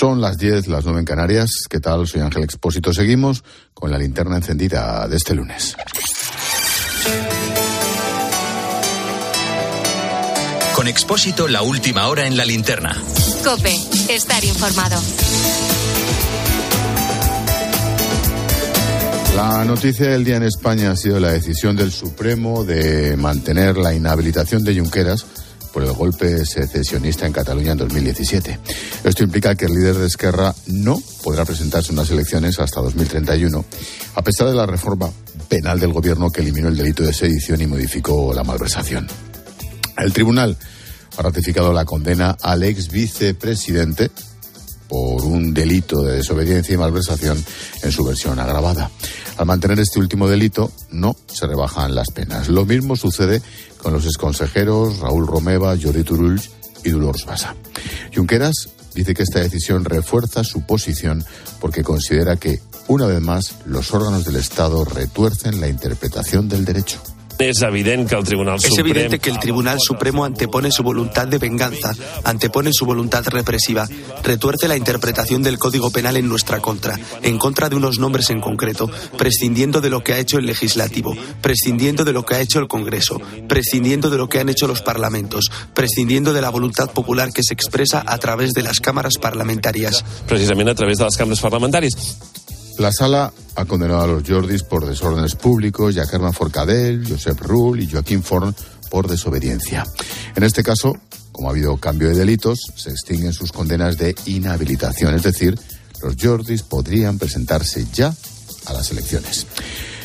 Son las 10, las 9 en Canarias. ¿Qué tal? Soy Ángel Expósito. Seguimos con la linterna encendida de este lunes. Con Expósito, la última hora en la linterna. Cope, estar informado. La noticia del día en España ha sido la decisión del Supremo de mantener la inhabilitación de Junqueras por el golpe secesionista en Cataluña en 2017. Esto implica que el líder de Esquerra no podrá presentarse en unas elecciones hasta 2031, a pesar de la reforma penal del gobierno que eliminó el delito de sedición y modificó la malversación. El tribunal ha ratificado la condena al ex vicepresidente por un delito de desobediencia y malversación en su versión agravada. Al mantener este último delito, no se rebajan las penas. Lo mismo sucede con los exconsejeros Raúl Romeva, Jordi Turull y Dolores Basa. Junqueras dice que esta decisión refuerza su posición porque considera que, una vez más, los órganos del Estado retuercen la interpretación del derecho. Es evidente que el Tribunal Es Supremo... evidente que el Tribunal Supremo antepone su voluntad de venganza, antepone su voluntad represiva, retuerce la interpretación del Código Penal en nuestra contra, en contra de unos nombres en concreto, prescindiendo de lo que ha hecho el Legislativo, prescindiendo de lo que ha hecho el Congreso, prescindiendo de lo que han hecho los parlamentos, prescindiendo de la voluntad popular que se expresa a través de las cámaras parlamentarias. Precisamente a través de las cámaras parlamentarias. La sala ha condenado a los Jordis por desórdenes públicos y Forcadell, Josep Rull y Joaquín Forn por desobediencia. En este caso, como ha habido cambio de delitos, se extinguen sus condenas de inhabilitación, es decir, los Jordis podrían presentarse ya a las elecciones.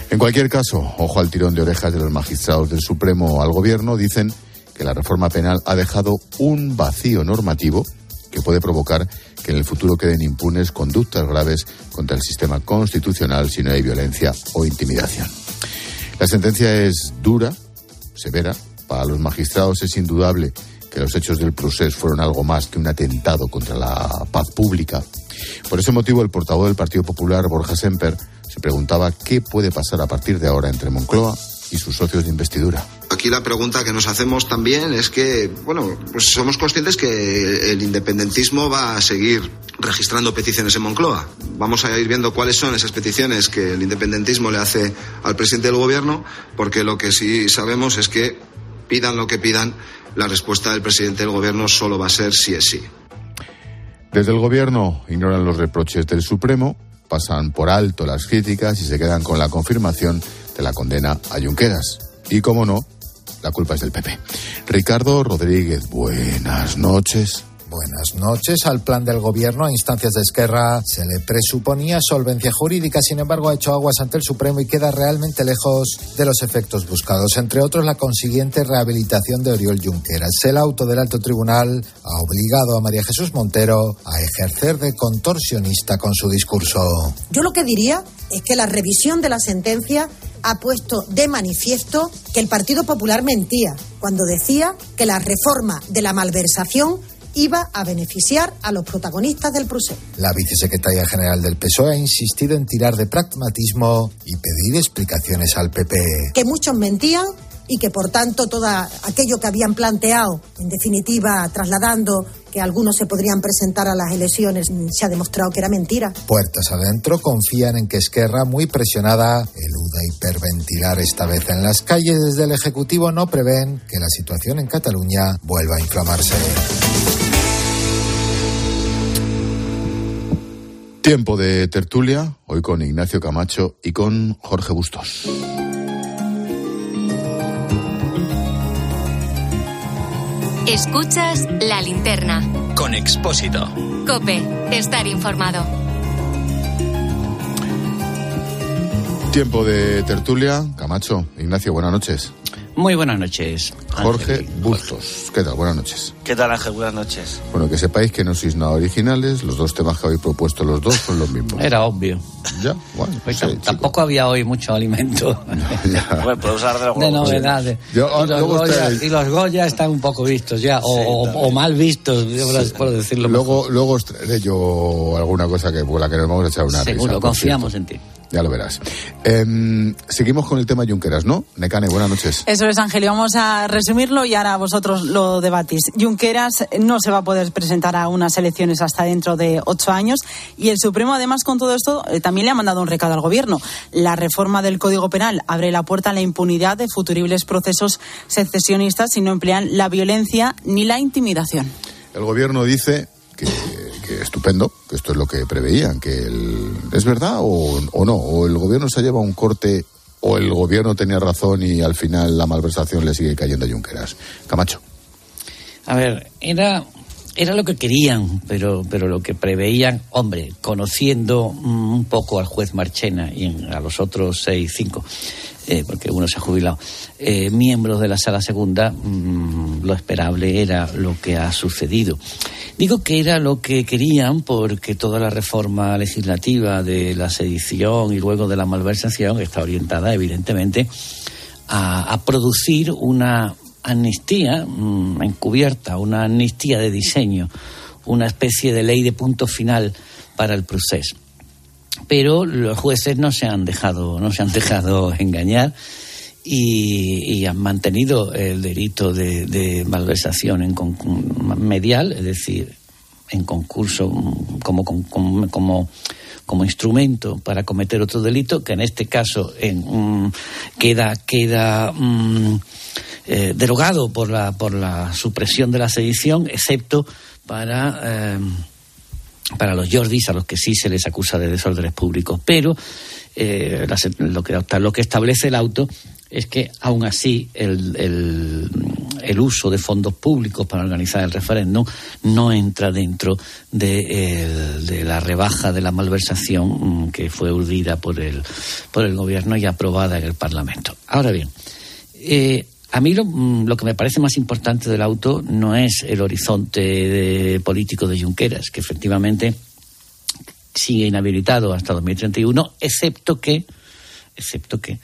En cualquier caso, ojo al tirón de orejas de los magistrados del Supremo al Gobierno, dicen que la reforma penal ha dejado un vacío normativo que puede provocar que en el futuro queden impunes conductas graves contra el sistema constitucional si no hay violencia o intimidación. La sentencia es dura, severa. Para los magistrados es indudable que los hechos del procés fueron algo más que un atentado contra la paz pública. Por ese motivo, el portavoz del Partido Popular, Borja Semper, se preguntaba qué puede pasar a partir de ahora entre Moncloa y sus socios de investidura. Aquí la pregunta que nos hacemos también es que, bueno, pues somos conscientes que el independentismo va a seguir registrando peticiones en Moncloa. Vamos a ir viendo cuáles son esas peticiones que el independentismo le hace al presidente del gobierno, porque lo que sí sabemos es que pidan lo que pidan, la respuesta del presidente del gobierno solo va a ser sí es sí. Desde el gobierno ignoran los reproches del Supremo, pasan por alto las críticas y se quedan con la confirmación de la condena a Junqueras. Y como no, la culpa es del PP. Ricardo Rodríguez, buenas noches. Buenas noches. Al plan del gobierno a instancias de Esquerra se le presuponía solvencia jurídica, sin embargo ha hecho aguas ante el Supremo y queda realmente lejos de los efectos buscados, entre otros la consiguiente rehabilitación de Oriol Junqueras. El auto del alto tribunal ha obligado a María Jesús Montero a ejercer de contorsionista con su discurso. Yo lo que diría es que la revisión de la sentencia ha puesto de manifiesto que el Partido Popular mentía cuando decía que la reforma de la malversación iba a beneficiar a los protagonistas del procés. La vicesecretaria general del PSOE ha insistido en tirar de pragmatismo y pedir explicaciones al PP. Que muchos mentían y que por tanto todo aquello que habían planteado, en definitiva trasladando que algunos se podrían presentar a las elecciones, se ha demostrado que era mentira. Puertas adentro confían en que Esquerra, muy presionada, eluda hiperventilar esta vez en las calles. Desde el Ejecutivo no prevén que la situación en Cataluña vuelva a inflamarse. Tiempo de tertulia, hoy con Ignacio Camacho y con Jorge Bustos. Escuchas la linterna. Con Expósito. Cope, estar informado. Tiempo de tertulia, Camacho, Ignacio, buenas noches. Muy buenas noches. Jorge Ángel. Bustos, ¿qué tal? Buenas noches. ¿Qué tal, Ángel? Buenas noches. Bueno, que sepáis que no sois nada originales, los dos temas que habéis propuesto los dos son los mismos. Era obvio. Ya, bueno, Pues sí, tam- chico. tampoco había hoy mucho alimento Ya. Bueno, podemos hablar de los de novedades. Yo- y, los luego Goya, y los Goya están un poco vistos ya, o, o- o mal vistos, por decirlo mejor. Luego, luego os traeré yo alguna cosa que por la que nos vamos a echar una Seguro, risa. por confiamos en ti. Ya lo verás. Em, seguimos con el tema Junqueras, ¿no? Necane, buenas noches. Eso es, Ángel, y vamos a resumirlo y ahora vosotros lo debatís. Junqueras no se va a poder presentar a unas elecciones hasta dentro de ocho años y el Supremo, además, con todo esto, eh, también le ha mandado un recado al Gobierno. La reforma del Código Penal abre la puerta a la impunidad de futuribles procesos secesionistas si no emplean la violencia ni la intimidación. El Gobierno dice que estupendo, que esto es lo que preveían, que el, es verdad o, o, no, o el gobierno se lleva un corte o el gobierno tenía razón y al final la malversación le sigue cayendo a Junqueras. Camacho. A ver, era era lo que querían, pero, pero lo que preveían, hombre, conociendo mm, un poco al juez Marchena y a los otros seis, cinco, eh, porque uno se ha jubilado, eh, miembros de la sala segunda, mmm, lo esperable era lo que ha sucedido. Digo que era lo que querían porque toda la reforma legislativa de la sedición y luego de la malversación está orientada, evidentemente, a, a producir una amnistía mmm, encubierta, una amnistía de diseño, una especie de ley de punto final para el proceso. Pero los jueces no se han dejado, no se han dejado engañar y, han mantenido el delito de, malversación en medial, es decir, en concurso como, como, como como instrumento para cometer otro delito, que en este caso en, um, queda, queda eh, derogado por la, por la supresión de la sedición, excepto para, eh, para los Jordis, a los que sí se les acusa de desórdenes públicos. Pero eh, lo, que, lo que establece el auto es que aún así el, el, el, uso de fondos públicos para organizar el referéndum no entra dentro de, la rebaja de la malversación que fue urdida por el, por el gobierno y aprobada en el Parlamento. Ahora bien, a mí lo, lo, que me parece más importante del auto no es el horizonte de, político de Junqueras, que efectivamente sigue inhabilitado hasta 2031, excepto que, excepto que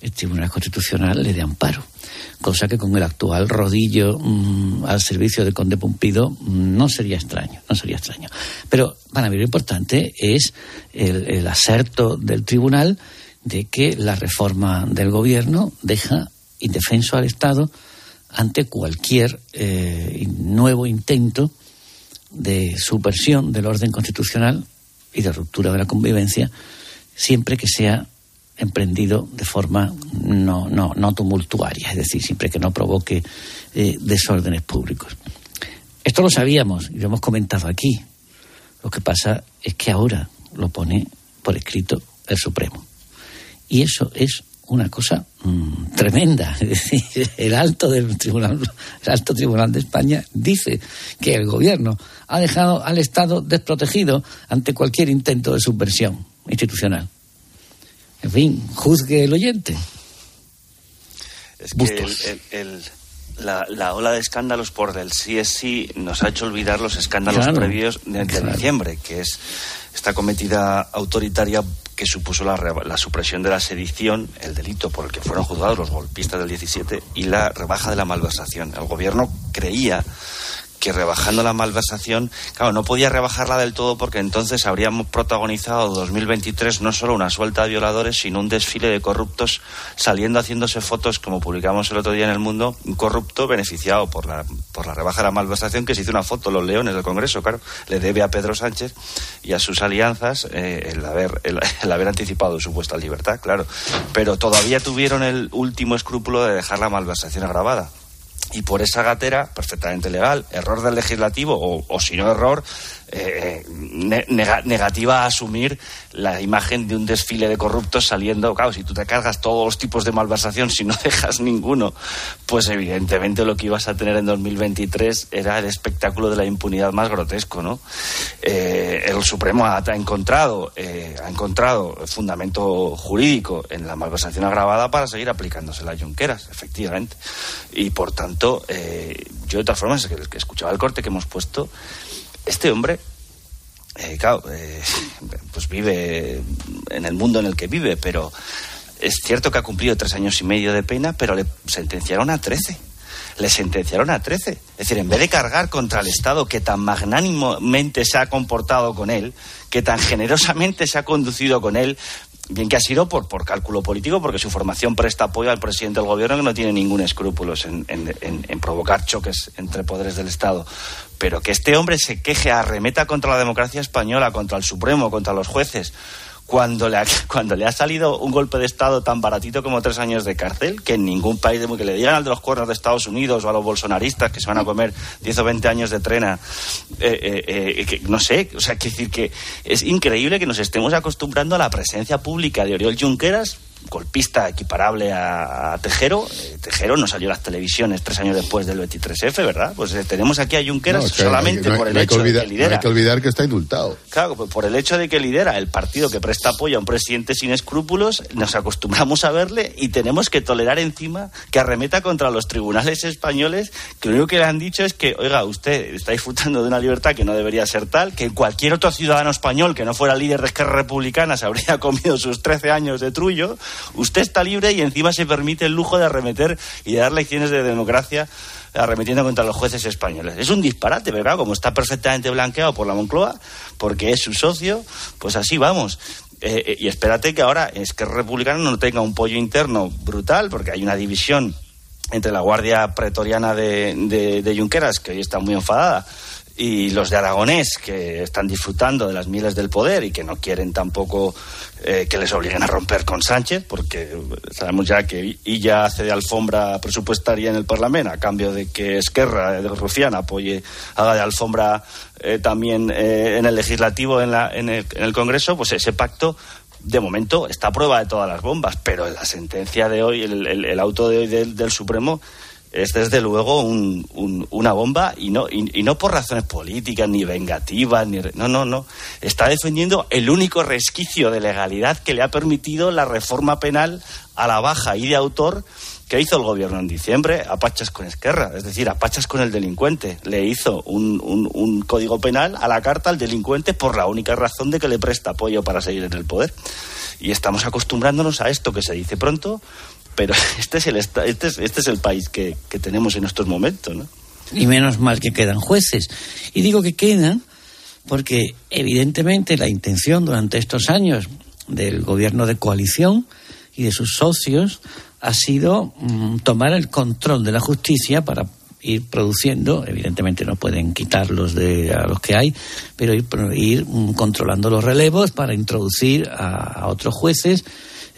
el Tribunal Constitucional le dé amparo, cosa que con el actual rodillo mmm, al servicio de Conde Pumpido mmm, no sería extraño, no sería extraño. Pero para mí lo importante es el, el aserto del Tribunal de que la reforma del Gobierno deja indefenso al Estado ante cualquier eh, nuevo intento de subversión del orden constitucional y de ruptura de la convivencia, siempre que sea emprendido de forma no, no, no tumultuaria, es decir, siempre que no provoque eh, desórdenes públicos. Esto lo sabíamos y lo hemos comentado aquí. Lo que pasa es que ahora lo pone por escrito el Supremo. Y eso es una cosa mmm, tremenda. Es decir, el alto del tribunal, el alto tribunal de España dice que el gobierno ha dejado al Estado desprotegido ante cualquier intento de subversión institucional. En fin, juzgue el oyente. Es que el, el, el, la, la, ola de escándalos por del sí es sí nos ha hecho olvidar los escándalos claro, previos de, claro. diciembre, que es esta cometida autoritaria que supuso la, la, supresión de la sedición, el delito por el que fueron juzgados los golpistas del 17 y la rebaja de la malversación. El gobierno creía que rebajando la malversación, claro, no podía rebajarla del todo porque entonces habríamos protagonizado 2023 no solo una suelta de violadores, sino un desfile de corruptos saliendo haciéndose fotos, como publicamos el otro día en El Mundo, un corrupto beneficiado por la, por la rebaja de la malversación que se hizo una foto, los leones del Congreso, claro, le debe a Pedro Sánchez y a sus alianzas eh, el, haber, el, haber anticipado su puesta libertad, claro. Pero todavía tuvieron el último escrúpulo de dejar la malversación agravada y por esa gatera, perfectamente legal, error del legislativo o, o si no error, eh, neg negativa a asumir la imagen de un desfile de corruptos saliendo, claro, si tú te cargas todos los tipos de malversación, si no dejas ninguno, pues evidentemente lo que ibas a tener en 2023 era el espectáculo de la impunidad más grotesco, ¿no? Eh, el Supremo ha, ha encontrado, eh, ha encontrado fundamento jurídico en la malversación agravada para seguir aplicándose las yunqueras, efectivamente. Y por tanto, eh, yo de todas formas, que escuchaba el corte que hemos puesto, este hombre, eh, claro, eh, pues vive en el mundo en el que vive, pero es cierto que ha cumplido tres años y medio de pena, pero le sentenciaron a trece. Le sentenciaron a trece. Es decir, en vez de cargar contra el Estado que tan magnánimamente se ha comportado con él, que tan generosamente se ha conducido con él, bien que ha sido por, por cálculo político, porque su formación presta apoyo al presidente del gobierno que no tiene ningún escrúpulos en, en- provocar choques entre poderes del Estado. Pero que este hombre se queje, arremeta contra la democracia española, contra el Supremo, contra los jueces, cuando le, ha, cuando le ha salido un golpe de Estado tan baratito como tres años de cárcel, que en ningún país, de- que le digan al de los cuernos de Estados Unidos o a los bolsonaristas que se van a comer 10 o 20 años de trena, eh, eh, eh, que, no sé, o sea, que decir que es increíble que nos estemos acostumbrando a la presencia pública de Oriol Junqueras, golpista equiparable a, a Tejero. Eh, Tejero no salió a las televisiones tres años después del 23F, ¿verdad? Pues eh, tenemos aquí a Junqueras No, solamente no hay- por el no hecho olvidar, de que lidera. Hay que olvidar que está indultado. Claro, pues por el hecho de que lidera el partido que presta apoyo a un presidente sin escrúpulos, nos acostumbramos a verle y tenemos que tolerar encima que arremeta contra los tribunales españoles, que lo único que le han dicho es que, oiga, usted está disfrutando de una libertad que no debería ser tal, que cualquier otro ciudadano español que no fuera líder de Esquerra Republicana se habría comido sus 13 años de trullo, usted está libre y encima se permite el lujo de arremeter y de dar lecciones de democracia arremetiendo contra los jueces españoles. Es un disparate, ¿verdad? Como está perfectamente blanqueado por la Moncloa, porque es su socio, pues así vamos. Eh, eh, y espérate que ahora es que republicano no tenga un pollo interno brutal, porque hay una división entre la Guardia Pretoriana de, de, de Junqueras, que hoy está muy enfadada, y los de Aragonés, que están disfrutando de las miles del poder y que no quieren tampoco eh, que les obliguen a romper con Sánchez, porque sabemos ya que ella hace de alfombra presupuestaria en el Parlamento a cambio de que Esquerra de Rufián apoye, haga de alfombra eh, también eh, en el legislativo, en, la, en, el, en el Congreso, pues ese pacto de momento está a prueba de todas las bombas, pero la sentencia de hoy, el, el- el auto de hoy del, del Supremo es desde luego un- un- una bomba y no, y, no por razones políticas ni vengativas, ni no, no, no. Está defendiendo el único resquicio de legalidad que le ha permitido la reforma penal a la baja y de autor que hizo el gobierno en diciembre a pachas con Esquerra, es decir, a pachas con el delincuente. Le hizo un, un- un código penal a la carta al delincuente por la única razón de que le presta apoyo para seguir en el poder. Y estamos acostumbrándonos a esto que se dice pronto, pero este es el, este es, este es el país que, que tenemos en estos momentos, ¿no? Y menos mal que quedan jueces. Y digo que quedan porque evidentemente la intención durante estos años del gobierno de coalición y de sus socios ha sido mm, tomar el control de la justicia para ir produciendo, evidentemente no pueden quitarlos de a los que hay, pero ir, ir, mm, controlando los relevos para introducir a otros jueces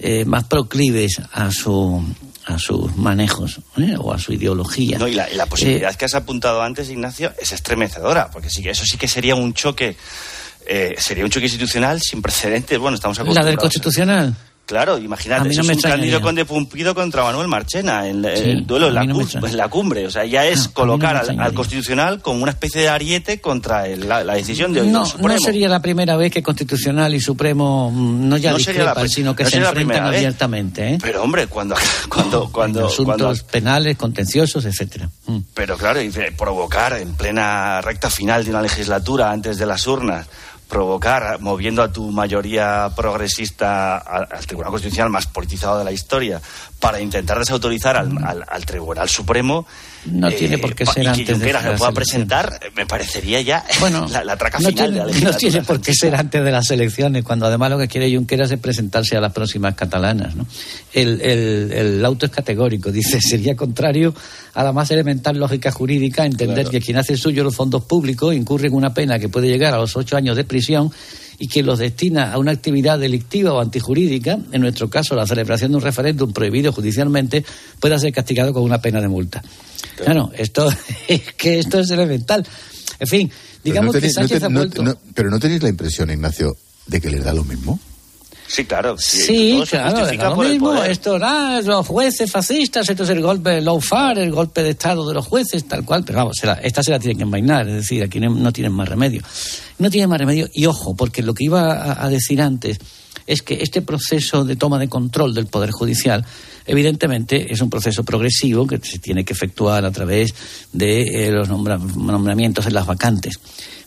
eh, más proclives a su a sus manejos ¿eh? o a su ideología. No, y la, y la posibilidad Eh, que has apuntado antes, Ignacio, es estremecedora, porque sí que eso sí que sería un choque, eh, sería un choque institucional sin precedentes. Bueno, estamos la acostumbrados. del constitucional. Claro, imagínate, no es un. Cándido Conde Pumpido contra Manuel Marchena, en el, Sí, el duelo la, no en la cumbre. O sea, ya es no colocar al. Constitucional como una especie de ariete contra el- la, la decisión de hoy No, no sería la primera vez que Constitucional y Supremo mm, no ya No sería la discrepan, sino que se enfrentan abiertamente. ¿eh? Pero hombre, cuando, cuando, cuando, Asuntos cuando penales, contenciosos, etcétera. Mm. Pero claro, de provocar en plena recta final de una legislatura, antes de las urnas, provocar, moviendo a tu mayoría progresista al, al Tribunal Constitucional más politizado de la historia, para intentar desautorizar al, al- al Tribunal Supremo. No tiene por qué ser y que antes de Junqueras las lo pueda presentar, eh, me parecería ya Bueno, la, la traca no final tiene, de la no tiene por qué ser antes de las elecciones, cuando además lo que quiere Junqueras es presentarse a las próximas catalanas. ¿no? El, el- el auto es categórico, dice, sería contrario a la más elemental lógica jurídica entender que quien hace suyo los fondos públicos incurre en una pena que puede llegar a los ocho años de prisión y quien los destina a una actividad delictiva o antijurídica, en nuestro caso la celebración de un referéndum prohibido judicialmente, pueda ser castigado con una pena de multa. Claro, esto es que esto es elemental. En fin, Pero digamos que no Sánchez ha vuelto. no- pero no tenéis la impresión, Ignacio, de que les da lo mismo. Sí, claro. Sí, todo se claro, era lo por el mismo. poder. Esto, ah, los jueces fascistas, esto es el golpe de lawfare, el golpe de Estado de los jueces, tal cual. Pero vamos, se la- esta se la tienen que envainar, es decir, aquí no, no tienen más remedio. No tienen más remedio, y ojo, porque lo que iba a, a decir antes es que este proceso de toma de control del Poder Judicial, evidentemente, es un proceso progresivo que se tiene que efectuar a través de eh, los nombra- nombramientos en las vacantes.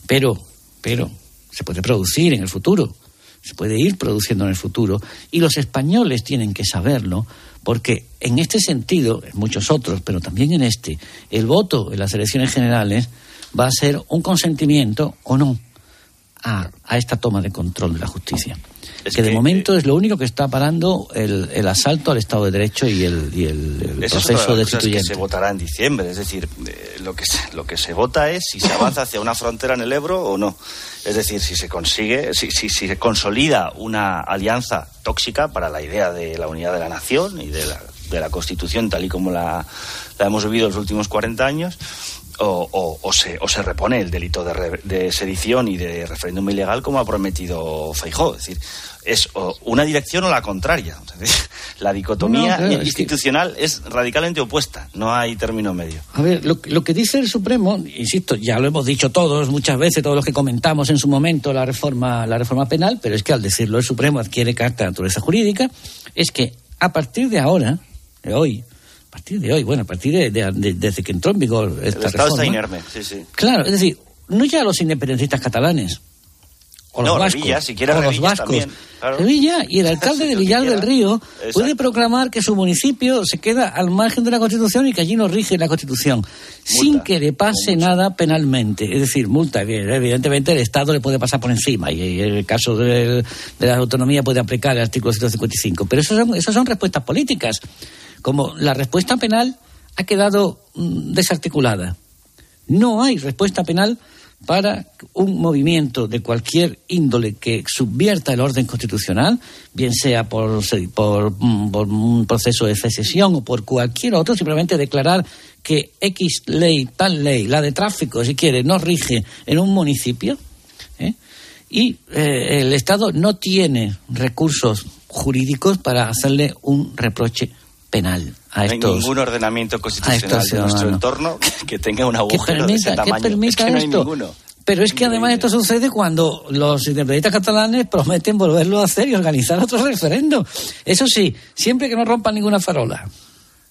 Pero, pero, se puede producir en el futuro se puede ir produciendo en el futuro y los españoles tienen que saberlo porque en este sentido, en muchos otros, pero también en este, el voto en las elecciones generales va a ser un consentimiento o no a, a esta toma de control de la justicia. Que, de momento es lo único que está parando el, el asalto al Estado de Derecho y el, y el, el proceso de que se votará en diciembre. Es decir, eh, lo, que se, lo que se vota es si se avanza hacia una frontera en el Ebro o no. Es decir, si se consigue, si, si, si se consolida una alianza tóxica para la idea de la unidad de la nación y de la, de la Constitución tal y como la, la hemos vivido los últimos 40 años. O, o- o se, o se repone el delito de, re- de sedición y de referéndum ilegal como ha prometido Feijó. Es decir, es o una dirección o la contraria. La dicotomía No, claro, es que- institucional es radicalmente opuesta. No hay término medio. A ver, lo, lo que dice el Supremo, insisto, ya lo hemos dicho todos muchas veces, todos los que comentamos en su momento la reforma, la reforma penal, pero es que al decirlo el Supremo adquiere carta de naturaleza jurídica, es que a partir de ahora, de hoy, a partir de hoy, bueno, a partir de, de- de- desde que entró en vigor esta El Estado reforma, está inerme. Sí, sí. Claro, es decir, no ya los independentistas catalanes. O los No, vascos. Revilla, si o los vascos. también, claro. Revilla y el alcalde de Villar del. Río Exacto. puede proclamar que su municipio se queda al margen de la Constitución y que allí no rige la Constitución, sin que le pase nada penalmente. Es decir, multa, que evidentemente el Estado le puede pasar por encima y en el caso del- de la autonomía puede aplicar el artículo 155. Pero eso son, eso son respuestas políticas. Como la respuesta penal ha quedado mm, desarticulada. No hay respuesta penal para un movimiento de cualquier índole que subvierta el orden constitucional, bien sea por, por, mm, por un proceso de secesión o por cualquier otro, simplemente declarar que X ley, tal ley, la de tráfico, si quiere, no rige en un municipio, ¿eh? y eh, el Estado no tiene recursos jurídicos para hacerle un reproche penal a No hay ningún ordenamiento constitucional estos de nuestro entorno que, tenga un agujero de ese que tamaño. permita es que no hay esto. ninguno. Pero es que además esto sucede cuando los independentistas catalanes prometen volverlo a hacer y organizar otro referendo. Eso sí, siempre que no rompan ninguna farola.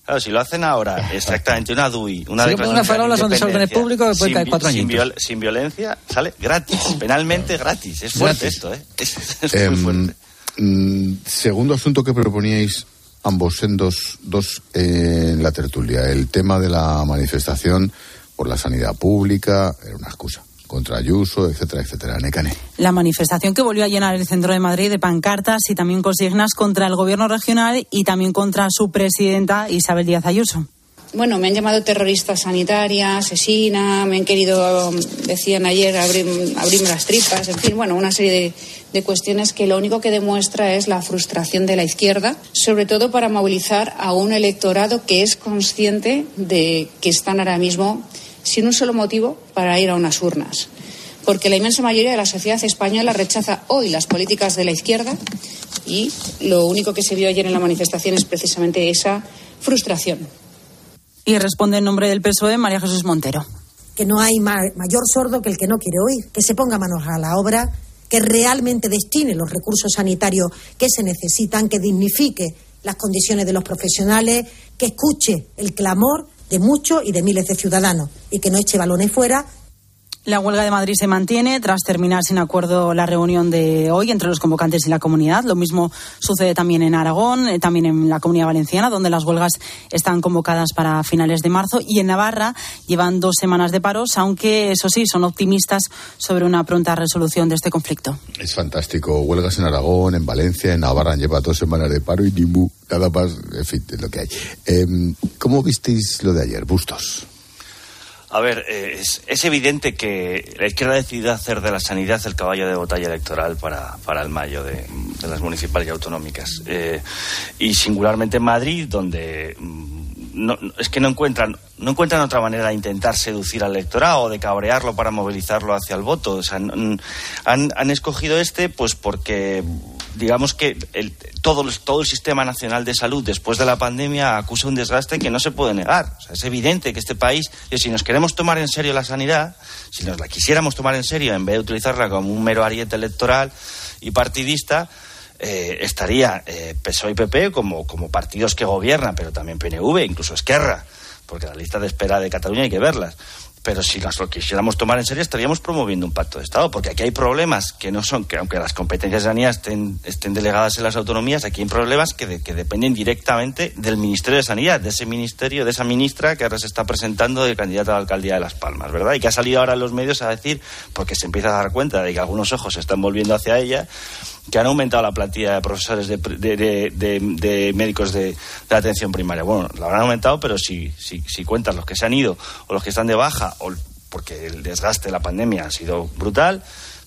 Claro, si lo hacen ahora, exactamente, una DUI, una Si declaración rompen una farola, de son desórdenes públicos, después sin cae vi- cuatro sin, viol- sin violencia, sale gratis, penalmente gratis. Es fuerte Gratis. esto, ¿eh? Es, es Em, muy fuerte. mm, segundo asunto que proponíais ambos en dos, dos eh, en la tertulia, el tema de la manifestación por la sanidad pública, era una excusa, contra Ayuso, etcétera, etcétera. Necane. La manifestación que volvió a llenar el centro de Madrid de pancartas y también consignas contra el gobierno regional y también contra su presidenta Isabel Díaz Ayuso. Bueno, me han llamado terrorista sanitaria, asesina, me han querido, decían ayer, abrir, abrirme las tripas, en fin, bueno, una serie de, de cuestiones que lo único que demuestra es la frustración de la izquierda, sobre todo para movilizar a un electorado que es consciente de que están ahora mismo sin un solo motivo para ir a unas urnas. Porque la inmensa mayoría de la sociedad española rechaza hoy las políticas de la izquierda y lo único que se vio ayer en la manifestación es precisamente esa frustración. Y responde en nombre del PSOE María Jesús Montero. que no hay ma- mayor sordo que el que no quiere oír, que se ponga manos a la obra, que realmente destine los recursos sanitarios que se necesitan, que dignifique las condiciones de los profesionales, que escuche el clamor de muchos y de miles de ciudadanos y que no eche balones fuera La huelga de Madrid se mantiene tras terminar sin acuerdo la reunión de hoy entre los convocantes y la comunidad. Lo mismo sucede también en Aragón, eh, también en la comunidad valenciana, donde las huelgas están convocadas para finales de marzo. Y en Navarra llevan dos semanas de paros, aunque eso sí, son optimistas sobre una pronta resolución de este conflicto. Es fantástico. Huelgas en Aragón, en Valencia, en Navarra lleva dos semanas de paro y ni mu, nada más, en fin, es lo que hay. Em, ¿Cómo visteis lo de ayer, Bustos? A ver, eh, es, evidente que la izquierda ha decidido hacer de la sanidad el caballo de batalla electoral para, para el mayo de, las municipales y autonómicas. Eh, y singularmente en Madrid, donde mm, no, es que no encuentran, no encuentran otra manera de intentar seducir al electorado o de cabrearlo para movilizarlo hacia el voto. O sea, han, han escogido este pues porque digamos que el- todo, todo el sistema nacional de salud después de la pandemia acusa un desgaste que no se puede negar. O sea, es evidente que este país, si nos queremos tomar en serio la sanidad, si nos la quisiéramos tomar en serio en vez de utilizarla como un mero ariete electoral y partidista, eh, estaría eh, PSOE y PP como, como partidos que gobiernan, pero también PNV, incluso Esquerra, porque la lista de espera de Cataluña hay que verlas. Pero si las lo quisiéramos tomar en serio estaríamos promoviendo un pacto de Estado, porque aquí hay problemas que no son, que aunque las competencias de sanidad estén, estén delegadas en las autonomías, aquí hay problemas que, de- que dependen directamente del Ministerio de Sanidad, de ese ministerio, de esa ministra que ahora se está presentando de candidata a la alcaldía de Las Palmas, ¿verdad? Y que ha salido ahora en los medios a decir, porque se empieza a dar cuenta de que algunos ojos se están volviendo hacia ella, que han aumentado la plantilla de profesores de, de- de- de- médicos de, de atención primaria. Bueno, la habrán aumentado, pero si, si, si cuentas los que se han ido o los que están de baja, o porque el desgaste de la pandemia ha sido brutal,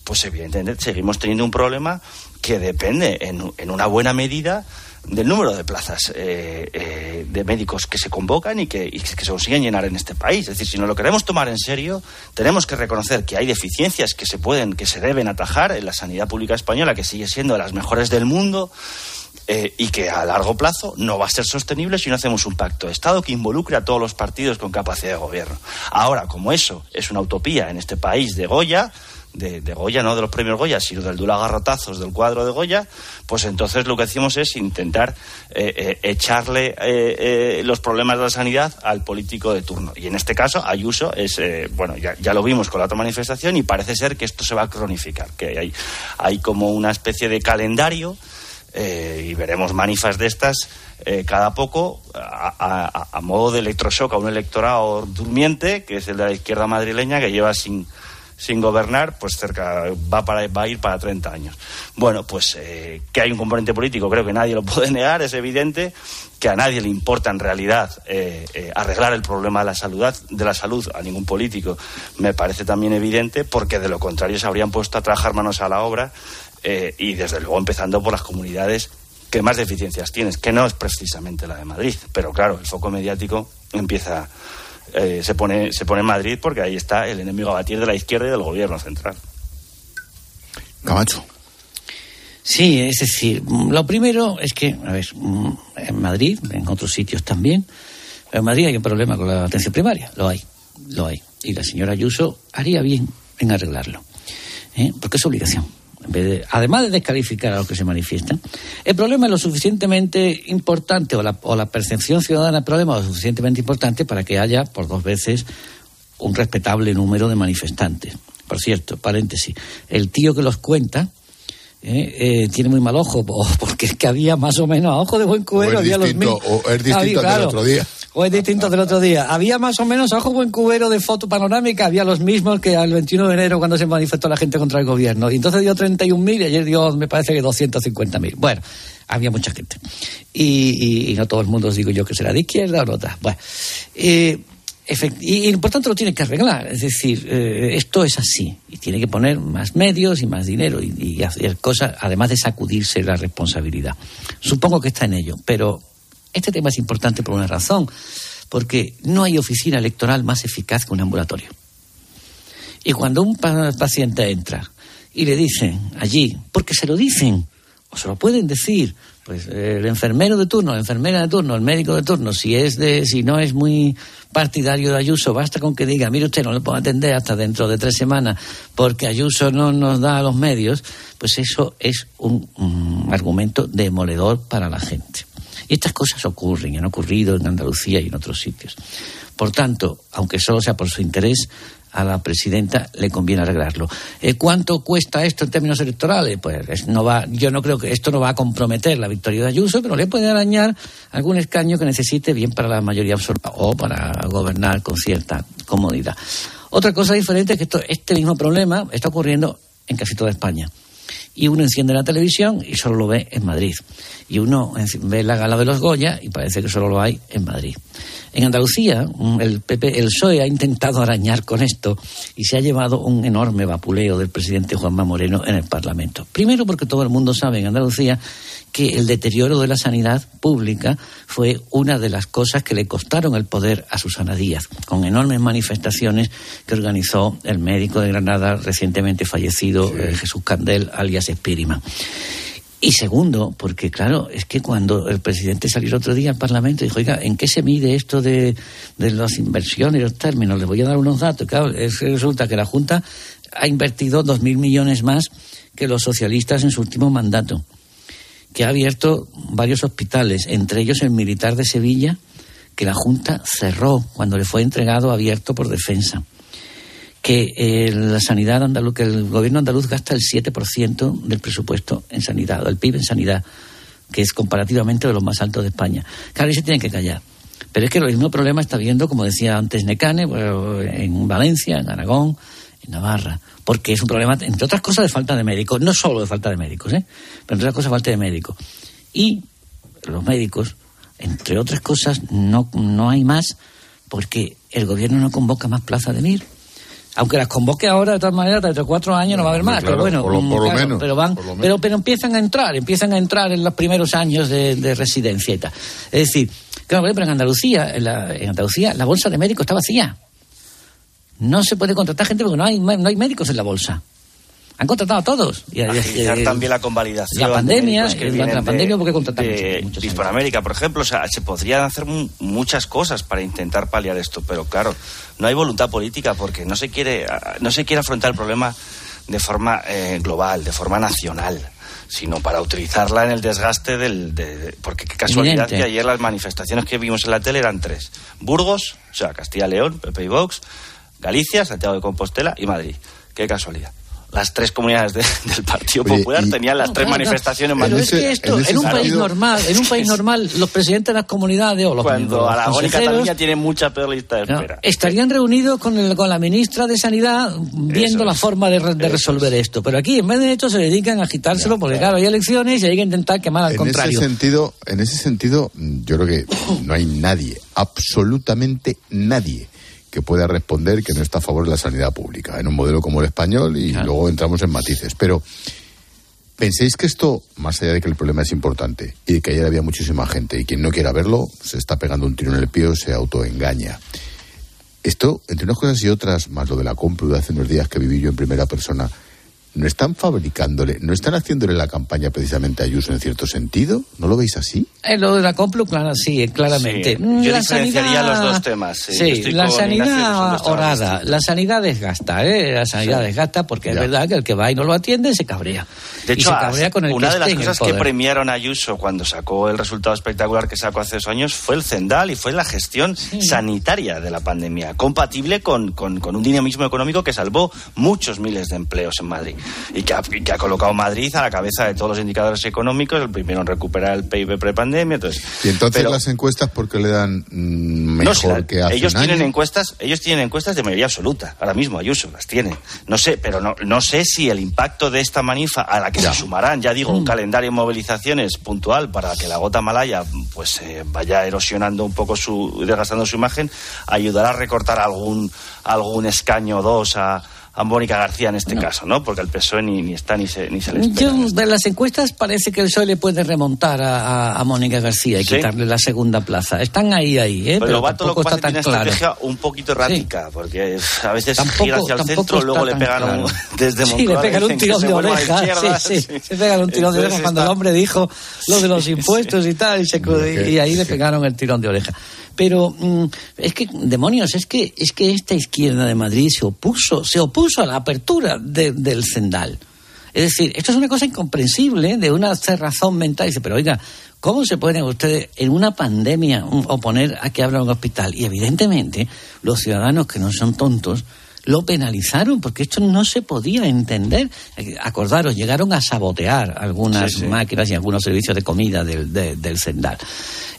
pues evidentemente seguimos teniendo un problema que depende en, en una buena medida del número de plazas eh, eh, de médicos que se convocan y que, se consiguen llenar en este país. Es decir, si no lo queremos tomar en serio, tenemos que reconocer que hay deficiencias que se pueden, que se deben atajar en la sanidad pública española, que sigue siendo de las mejores del mundo. eh, y que a largo plazo no va a ser sostenible si no hacemos un pacto de Estado que involucre a todos los partidos con capacidad de gobierno. Ahora, como eso es una utopía en este país de Goya, de, Goya, no de los premios Goya, sino del Dula Garrotazos del cuadro de Goya, pues entonces lo que hacemos es intentar eh, eh, echarle eh, los problemas de la sanidad al político de turno. Y en este caso, Ayuso es, bueno, ya, ya lo vimos con la otra manifestación y parece ser que esto se va a cronificar, que hay, hay como una especie de calendario y veremos manifas de estas cada poco a- a modo de electroshock a un electorado durmiente, que es el de la izquierda madrileña, que lleva sin, sin gobernar, pues cerca, va, para, va a ir para 30 años. Bueno, pues eh, que hay un componente político, creo que nadie lo puede negar, es evidente, que a nadie le importa en realidad eh, eh, arreglar el problema de la, salud, de la salud, a ningún político, me parece también evidente, porque de lo contrario se habrían puesto a trabajar manos a la obra eh, y desde luego empezando por las comunidades que más deficiencias tienes, que no es precisamente la de Madrid. Pero claro, el foco mediático empieza, eh, se, pone, se pone en Madrid porque ahí está el enemigo a batir de la izquierda y del gobierno central. Camacho. Sí, es decir, mm, lo primero es que, a ver, mm, en Madrid, en otros sitios también, pero en Madrid hay un problema con la atención primaria, lo hay, lo hay. Y la señora Ayuso haría bien en arreglarlo, ¿eh? porque es su obligación. Además de descalificar a los que se manifiestan, el problema es lo suficientemente importante, o la, o la percepción ciudadana del problema es lo suficientemente importante para que haya, por dos veces, un respetable número de manifestantes. Por cierto, paréntesis, el tío que los cuenta eh, eh, tiene muy mal ojo, porque es que había más o menos a ojo de buen cubero, había los o es distinto Había, al del otro día. O es distinto del otro día. Había más o menos ojo buen cubero de foto panorámica, había los mismos que al 21 de enero cuando se manifestó la gente contra el gobierno. Y entonces dio 31.000 y ayer dio, me parece que 250.000. Bueno, había mucha gente. Y, no todo el mundo digo yo que será de izquierda o no. Bueno, eh, y por tanto lo tiene que arreglar. Es decir, eh, esto es así. Y tiene que poner más medios y más dinero y, y hacer cosas, además de sacudirse la responsabilidad. Supongo que está en ello, pero este tema es importante por una razón, porque no hay oficina electoral más eficaz que un ambulatorio. Y cuando un pa- paciente entra y le dicen allí, porque se lo dicen, o se lo pueden decir, pues eh, el enfermero de turno, la enfermera de turno, el médico de turno, si es de, si no es muy partidario de Ayuso, basta con que diga, mire usted, no le puedo atender hasta dentro de tres semanas porque Ayuso no nos da los medios, pues eso es un, un argumento demoledor para la gente. Estas cosas ocurren, han ocurrido en Andalucía y en otros sitios. Por tanto, aunque solo sea por su interés, a la presidenta le conviene arreglarlo. Eh, ¿Cuánto cuesta esto en términos electorales? Pues es- no va, yo no creo que esto no va a comprometer la victoria de Ayuso, pero le puede arañar algún escaño que necesite bien para la mayoría absoluta o para gobernar con cierta comodidad. Otra cosa diferente es que esto- este mismo problema está ocurriendo en casi toda España y uno enciende la televisión y solo lo ve en Madrid. Y uno ve la gala de los Goya y parece que solo lo hay en Madrid. En Andalucía, mm, el PP, el PSOE ha intentado arañar con esto y se ha llevado un enorme vapuleo del presidente Juanma Moreno en el Parlamento. Primero porque todo el mundo sabe en Andalucía que el deterioro de la sanidad pública fue una de las cosas que le costaron el poder a Susana Díaz, con enormes manifestaciones que organizó el médico de Granada recientemente fallecido, eh, Jesús Candel, alias Espíriman. Y segundo, porque claro, es que cuando el presidente salió el otro día al Parlamento y dijo, oiga, ¿en qué se mide esto de, de las inversiones, los términos? Les voy a dar unos datos. Claro, es resulta que la Junta ha invertido dos mil millones más que los socialistas en su último mandato, que ha abierto varios hospitales, entre ellos el militar de Sevilla, que la Junta cerró cuando le fue entregado abierto por defensa, que eh, la sanidad andaluz, que el gobierno andaluz gasta el 7% del presupuesto en sanidad, o el PIB en sanidad, que es comparativamente de los más altos de España. Claro, y se tienen que callar. Pero es que el mismo problema está viendo, como decía antes Necane, en Valencia, en Aragón, en Navarra, porque es un problema, entre otras cosas, de falta de médicos, no solo de falta de médicos, ¿eh? pero entre otras cosas, falta de médicos. Y los médicos, entre otras cosas, no, no hay más porque el gobierno no convoca más plazas de MIR. Aunque las convoque ahora, de todas maneras, dentro de cuatro años no va a haber más. Claro, pero bueno, por lo- por lo claro, menos, pero van, por lo menos. pero, pero empiezan a entrar, empiezan a entrar en los primeros años de, de residencia y tal. Es decir, claro, pero en Andalucía, en, la, en Andalucía, la bolsa de médicos está vacía. No se puede contratar gente porque no hay, no hay médicos en la bolsa. Han contratado a todos. Y, Agilizar también la convalidación. La pandemia, que vienen la pandemia porque contratan de, muchos- Hispanoamérica, por ejemplo. O sea, se podrían hacer mu- muchas cosas para intentar paliar esto, pero claro, no hay voluntad política porque no se quiere, no se quiere afrontar el problema de forma eh, global, de forma nacional sino para utilizarla en el desgaste del... de- de- porque qué casualidad Evidente. que ayer las manifestaciones que vimos en la tele eran tres. Burgos, o sea, Castilla-León, PP y Vox, Galicia, Santiago de Compostela y Madrid. Qué casualidad. Las tres comunidades de- del Partido Oye, Popular y- tenían las No, tres claro, manifestaciones en Pero es que esto, en, un país normal, en un país normal, los presidentes de las comunidades o los, Cuando Aragón y consejeros, Cataluña tienen mucha peor lista de ¿no? espera. estarían reunidos con, el- con la ministra de Sanidad viendo la forma de, re- de resolver esto. Pero aquí, en vez de esto, se dedican a agitárselo porque, claro, hay elecciones y hay que intentar quemar al en contrario. ese sentido, en ese sentido, yo creo que no hay nadie, absolutamente nadie que pueda responder que no está a favor de la sanidad pública en un modelo como el español y luego entramos en matices. Pero penséis que esto, más allá de que el problema es importante y de que ayer había muchísima gente y quien no quiera verlo se está pegando un tiro en el pie o se autoengaña. Esto, entre unas cosas y otras, más lo de la compra de hace unos días que viví yo en primera persona, ¿no están fabricándole, no están haciéndole la campaña precisamente a Ayuso en cierto sentido? ¿No lo veis así? Eh, lo de la compra, claro, sí, claramente. Sí, Mm, yo la diferenciaría sanidad- los dos temas, sí. Yo Sí, estoy la sanidad orada, la sanidad desgasta, ¿eh? La sanidad Sí. desgasta porque es verdad que el que va y no lo atiende se cabrea. De y hecho, se cabrea con el una que de las cosas que premiaron a Ayuso cuando sacó el resultado espectacular que sacó hace dos años fue el Zendal y fue la gestión sanitaria de la pandemia, compatible con, con- con un dinamismo económico que salvó muchos miles de empleos en Madrid y que ha, y que ha colocado Madrid a la cabeza de todos los indicadores económicos, el primero en recuperar el PIB prepandemia. Entonces, Y entonces pero- las encuestas, ¿por qué le dan mm, mejor no, si la- que hace ellos un tienen año? encuestas, ellos tienen encuestas de mayoría absoluta. Ahora mismo Ayuso las tiene. No sé, pero no, no sé si el impacto de esta manifa a la que se sumarán, ya digo, Mm. un calendario de movilizaciones puntual para que la gota malaya pues eh, vaya erosionando un poco su, desgastando su imagen, ayudará a recortar algún algún escaño o dos a a Mónica García en este caso, ¿no? Porque el PSOE ni, ni está ni se, ni se le espera. Yo, de las encuestas parece que el PSOE le puede remontar a, a- a Mónica García y ¿Sí? quitarle la segunda plaza. Están ahí, ahí, ¿eh? Pero, pero Lobato lo que pasa está tan tiene una claro. estrategia un poquito errática, porque a veces Tampoco- gira hacia el centro, luego le pegan un- claro. desde Sí, Moncloa le pegan un tirón de oreja. sí, sí, sí. se pegan un tirón de oreja cuando el hombre dijo lo de los impuestos y tal, y, se, y ahí le pegaron el tirón de oreja. Pero mm, es que, demonios, es que, es que esta izquierda de Madrid se opuso, se opuso a la apertura de- del Zendal. Es decir, esto es una cosa incomprensible de una cerrazón mental. Dice, pero oiga, ¿cómo se pueden ustedes en una pandemia mm, oponer a que abra un hospital? Y evidentemente, los ciudadanos que no son tontos lo penalizaron porque esto no se podía entender. Acordaros, llegaron a sabotear algunas Sí, sí. máquinas y algunos servicios de comida del, de- del Sendal.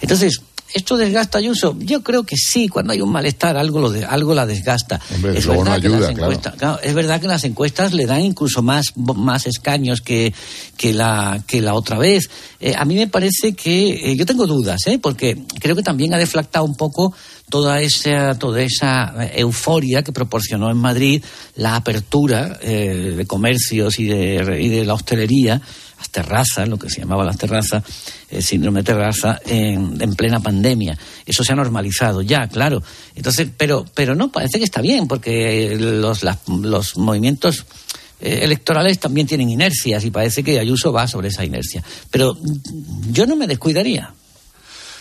Entonces, ¿esto desgasta Ayuso? Yo creo que sí, cuando hay un malestar algo, lo de, algo la desgasta. Hombre, es, verdad no que las ayuda, claro. es verdad que las encuestas le dan incluso más, más escaños que, que, la, que la otra vez. Eh, a mí me parece que, eh, yo tengo dudas, ¿eh? porque creo que también ha deflactado un poco toda esa, toda esa eh, euforia que proporcionó en Madrid la apertura eh, de comercios y de, y de la hostelería, terrazas, lo que se llamaba las terrazas, el síndrome de terraza, en, en plena pandemia. Eso se ha normalizado ya, claro. Entonces, pero, pero no, parece que está bien, porque los, las- los movimientos eh, electorales también tienen inercias y parece que Ayuso va sobre esa inercia. Pero yo no me descuidaría.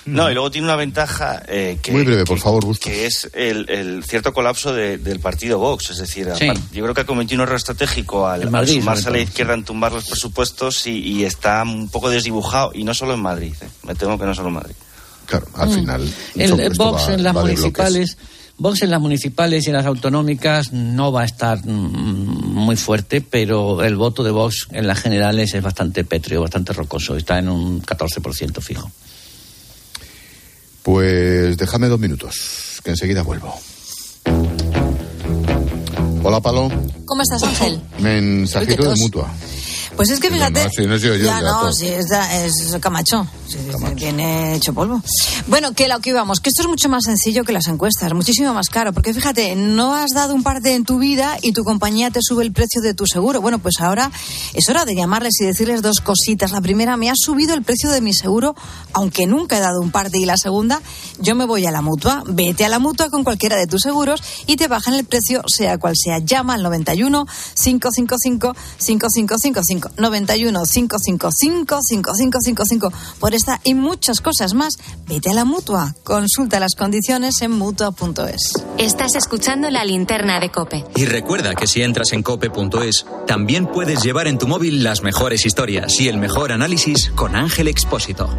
No, y luego tiene una ventaja eh, que, Muy breve, que- por favor, Bustos. que es el, el cierto colapso de- del partido Vox. Es decir, Sí. aparte- yo creo que ha cometido un error estratégico al, En Madrid, al sumarse a la izquierda en tumbar los presupuestos y, y está un poco desdibujado, y no solo en Madrid. eh. Me temo que no solo en Madrid. Claro, al Mm. final. El, Vox va- en las municipales. Vox en las municipales y en las autonómicas no va a estar mm, muy fuerte, pero el voto de Vox en las generales es bastante pétreo, bastante rocoso. Está en un 14% fijo. Pues déjame dos minutos, que enseguida vuelvo. Hola, Palo. ¿Cómo estás, Ángel? Mensajito de mutua. Pues es que fíjate. no, si no yo, ya no, si es, es Camacho. Sí, Viene hecho polvo. Bueno, que lo que íbamos, que esto es mucho más sencillo que las encuestas, muchísimo más caro. Porque fíjate, no has dado un parte en tu vida y tu compañía te sube el precio de tu seguro. Bueno, pues ahora es hora de llamarles y decirles dos cositas. La primera, me ha subido el precio de mi seguro, aunque nunca he dado un parte. Y la segunda, yo me voy a la mutua. Vete a la mutua con cualquiera de tus seguros y te bajan el precio, sea cual sea. Llama al 91 555 5555 91 555 5555 por esta y muchas cosas más. Vete a la mutua. Consulta las condiciones en mutua.es. Estás escuchando la linterna de Cope. Y recuerda que si entras en cope.es, también puedes llevar en tu móvil las mejores historias y el mejor análisis con Ángel Expósito.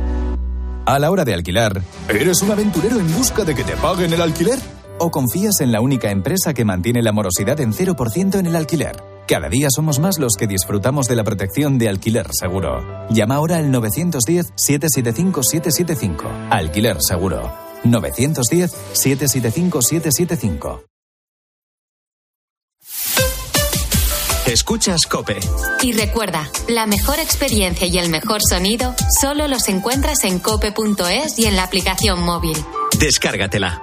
A la hora de alquilar, ¿eres un aventurero en busca de que te paguen el alquiler? ¿O confías en la única empresa que mantiene la morosidad en 0% en el alquiler? Cada día somos más los que disfrutamos de la protección de alquiler seguro. Llama ahora al 910-775-775. Alquiler seguro. 910-775-775. Escuchas Cope. Y recuerda, la mejor experiencia y el mejor sonido solo los encuentras en cope.es y en la aplicación móvil. Descárgatela.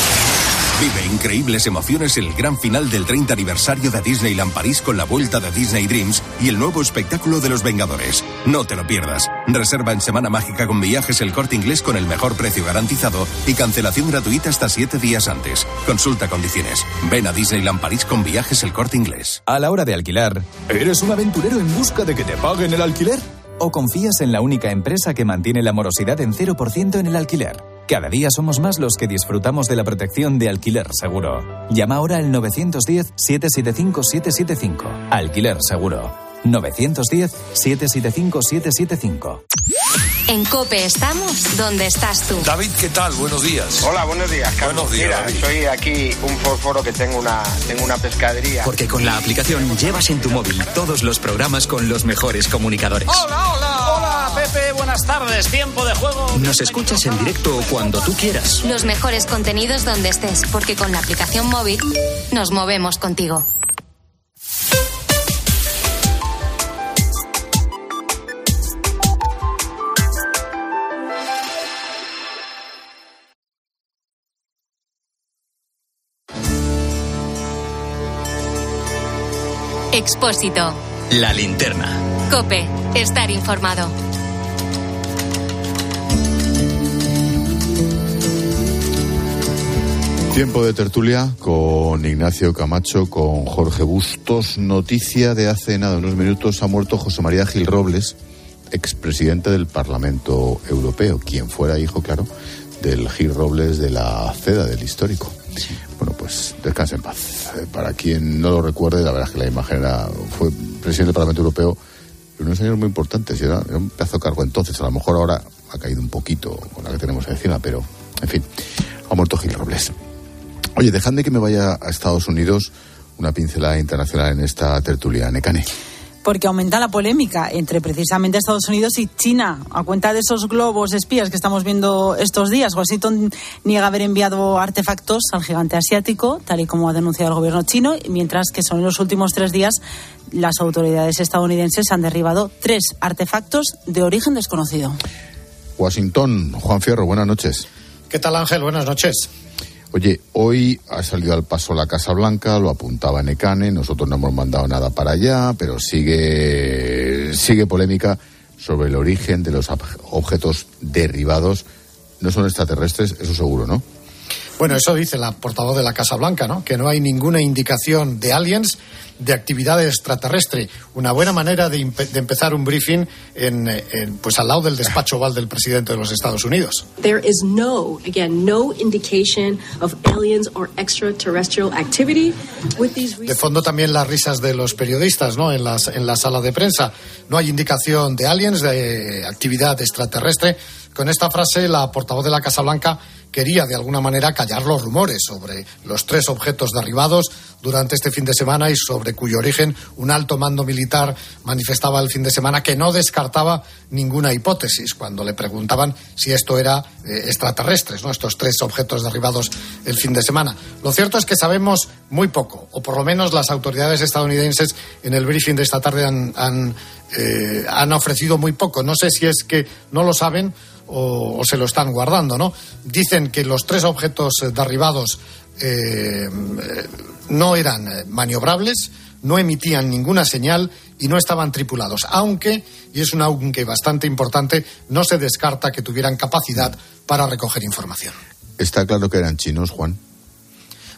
Vive increíbles emociones en el gran final del 30 aniversario de Disneyland París con la vuelta de Disney Dreams y el nuevo espectáculo de los Vengadores. No te lo pierdas. Reserva en Semana Mágica con viajes el corte inglés con el mejor precio garantizado y cancelación gratuita hasta siete días antes. Consulta condiciones. Ven a Disneyland París con viajes el corte inglés. A la hora de alquilar, ¿eres un aventurero en busca de que te paguen el alquiler? ¿O confías en la única empresa que mantiene la morosidad en 0% en el alquiler? Cada día somos más los que disfrutamos de la protección de alquiler seguro. Llama ahora al 910-775-775. Alquiler seguro. 910-775-775. En Cope estamos donde estás tú. David, ¿qué tal? Buenos días. Hola, buenos días, Carlos. Buenos días, Mira, David. soy aquí un fósforo que tengo una, tengo una pescadería. Porque con la aplicación llevas en tu móvil todos los programas con los mejores comunicadores. Hola, hola, hola, Pepe, buenas tardes. Tiempo de juego. Nos escuchas en directo o cuando tú quieras. Los mejores contenidos donde estés, porque con la aplicación móvil nos movemos contigo. Expósito. La linterna. Cope. Estar informado. Tiempo de tertulia con Ignacio Camacho, con Jorge Bustos. Noticia de hace nada, unos minutos, ha muerto José María Gil Robles, expresidente del Parlamento Europeo, quien fuera hijo, claro, del Gil Robles de la CEDA, del histórico. Bueno, pues descanse en paz. Eh, Para quien no lo recuerde, la verdad es que la imagen era, fue presidente del Parlamento Europeo en unos años muy importantes, era, era un pedazo de cargo entonces, a lo mejor ahora ha caído un poquito con la que tenemos encima, pero en fin, ha muerto Gil Robles. Oye, dejadme que me vaya a Estados Unidos, una pincelada internacional en esta tertulia. Necane. Porque aumenta la polémica entre precisamente Estados Unidos y China. A cuenta de esos globos espías que estamos viendo estos días, Washington niega haber enviado artefactos al gigante asiático, tal y como ha denunciado el gobierno chino, mientras que son en los últimos tres días las autoridades estadounidenses han derribado tres artefactos de origen desconocido. Washington, Juan Fierro, buenas noches. ¿Qué tal Ángel? Buenas noches. Oye, hoy ha salido al paso la Casa Blanca, lo apuntaba Necane, nosotros no hemos mandado nada para allá, pero sigue, sigue polémica sobre el origen de los objetos derribados no son extraterrestres, eso seguro, ¿no? Bueno, eso dice la portavoz de la Casa Blanca, ¿no? Que no hay ninguna indicación de aliens de actividad extraterrestre. Una buena manera de, empezar un briefing en, pues al lado del despacho oval del presidente de los Estados Unidos. There is no, again, no indication of aliens or extraterrestrial activity with these De fondo también las risas de los periodistas, ¿no? En las en la sala de prensa. No hay indicación de aliens de actividad extraterrestre. Con esta frase la portavoz de la Casa Blanca quería de alguna manera callar los rumores sobre los tres objetos derribados durante este fin de semana y sobre cuyo origen un alto mando militar manifestaba el fin de semana que no descartaba ninguna hipótesis cuando le preguntaban si esto era eh, extraterrestres, ¿no? estos tres objetos derribados el fin de semana. Lo cierto es que sabemos muy poco, o por lo menos las autoridades estadounidenses en el briefing de esta tarde han, han, eh, han ofrecido muy poco. No sé si es que no lo saben o, se lo están guardando, ¿no? Dicen que los tres objetos eh, derribados eh, no eran eh, maniobrables, no emitían ninguna señal y no estaban tripulados, aunque, y es un aunque bastante importante, no se descarta que tuvieran capacidad para recoger información. ¿Está claro que eran chinos, Juan?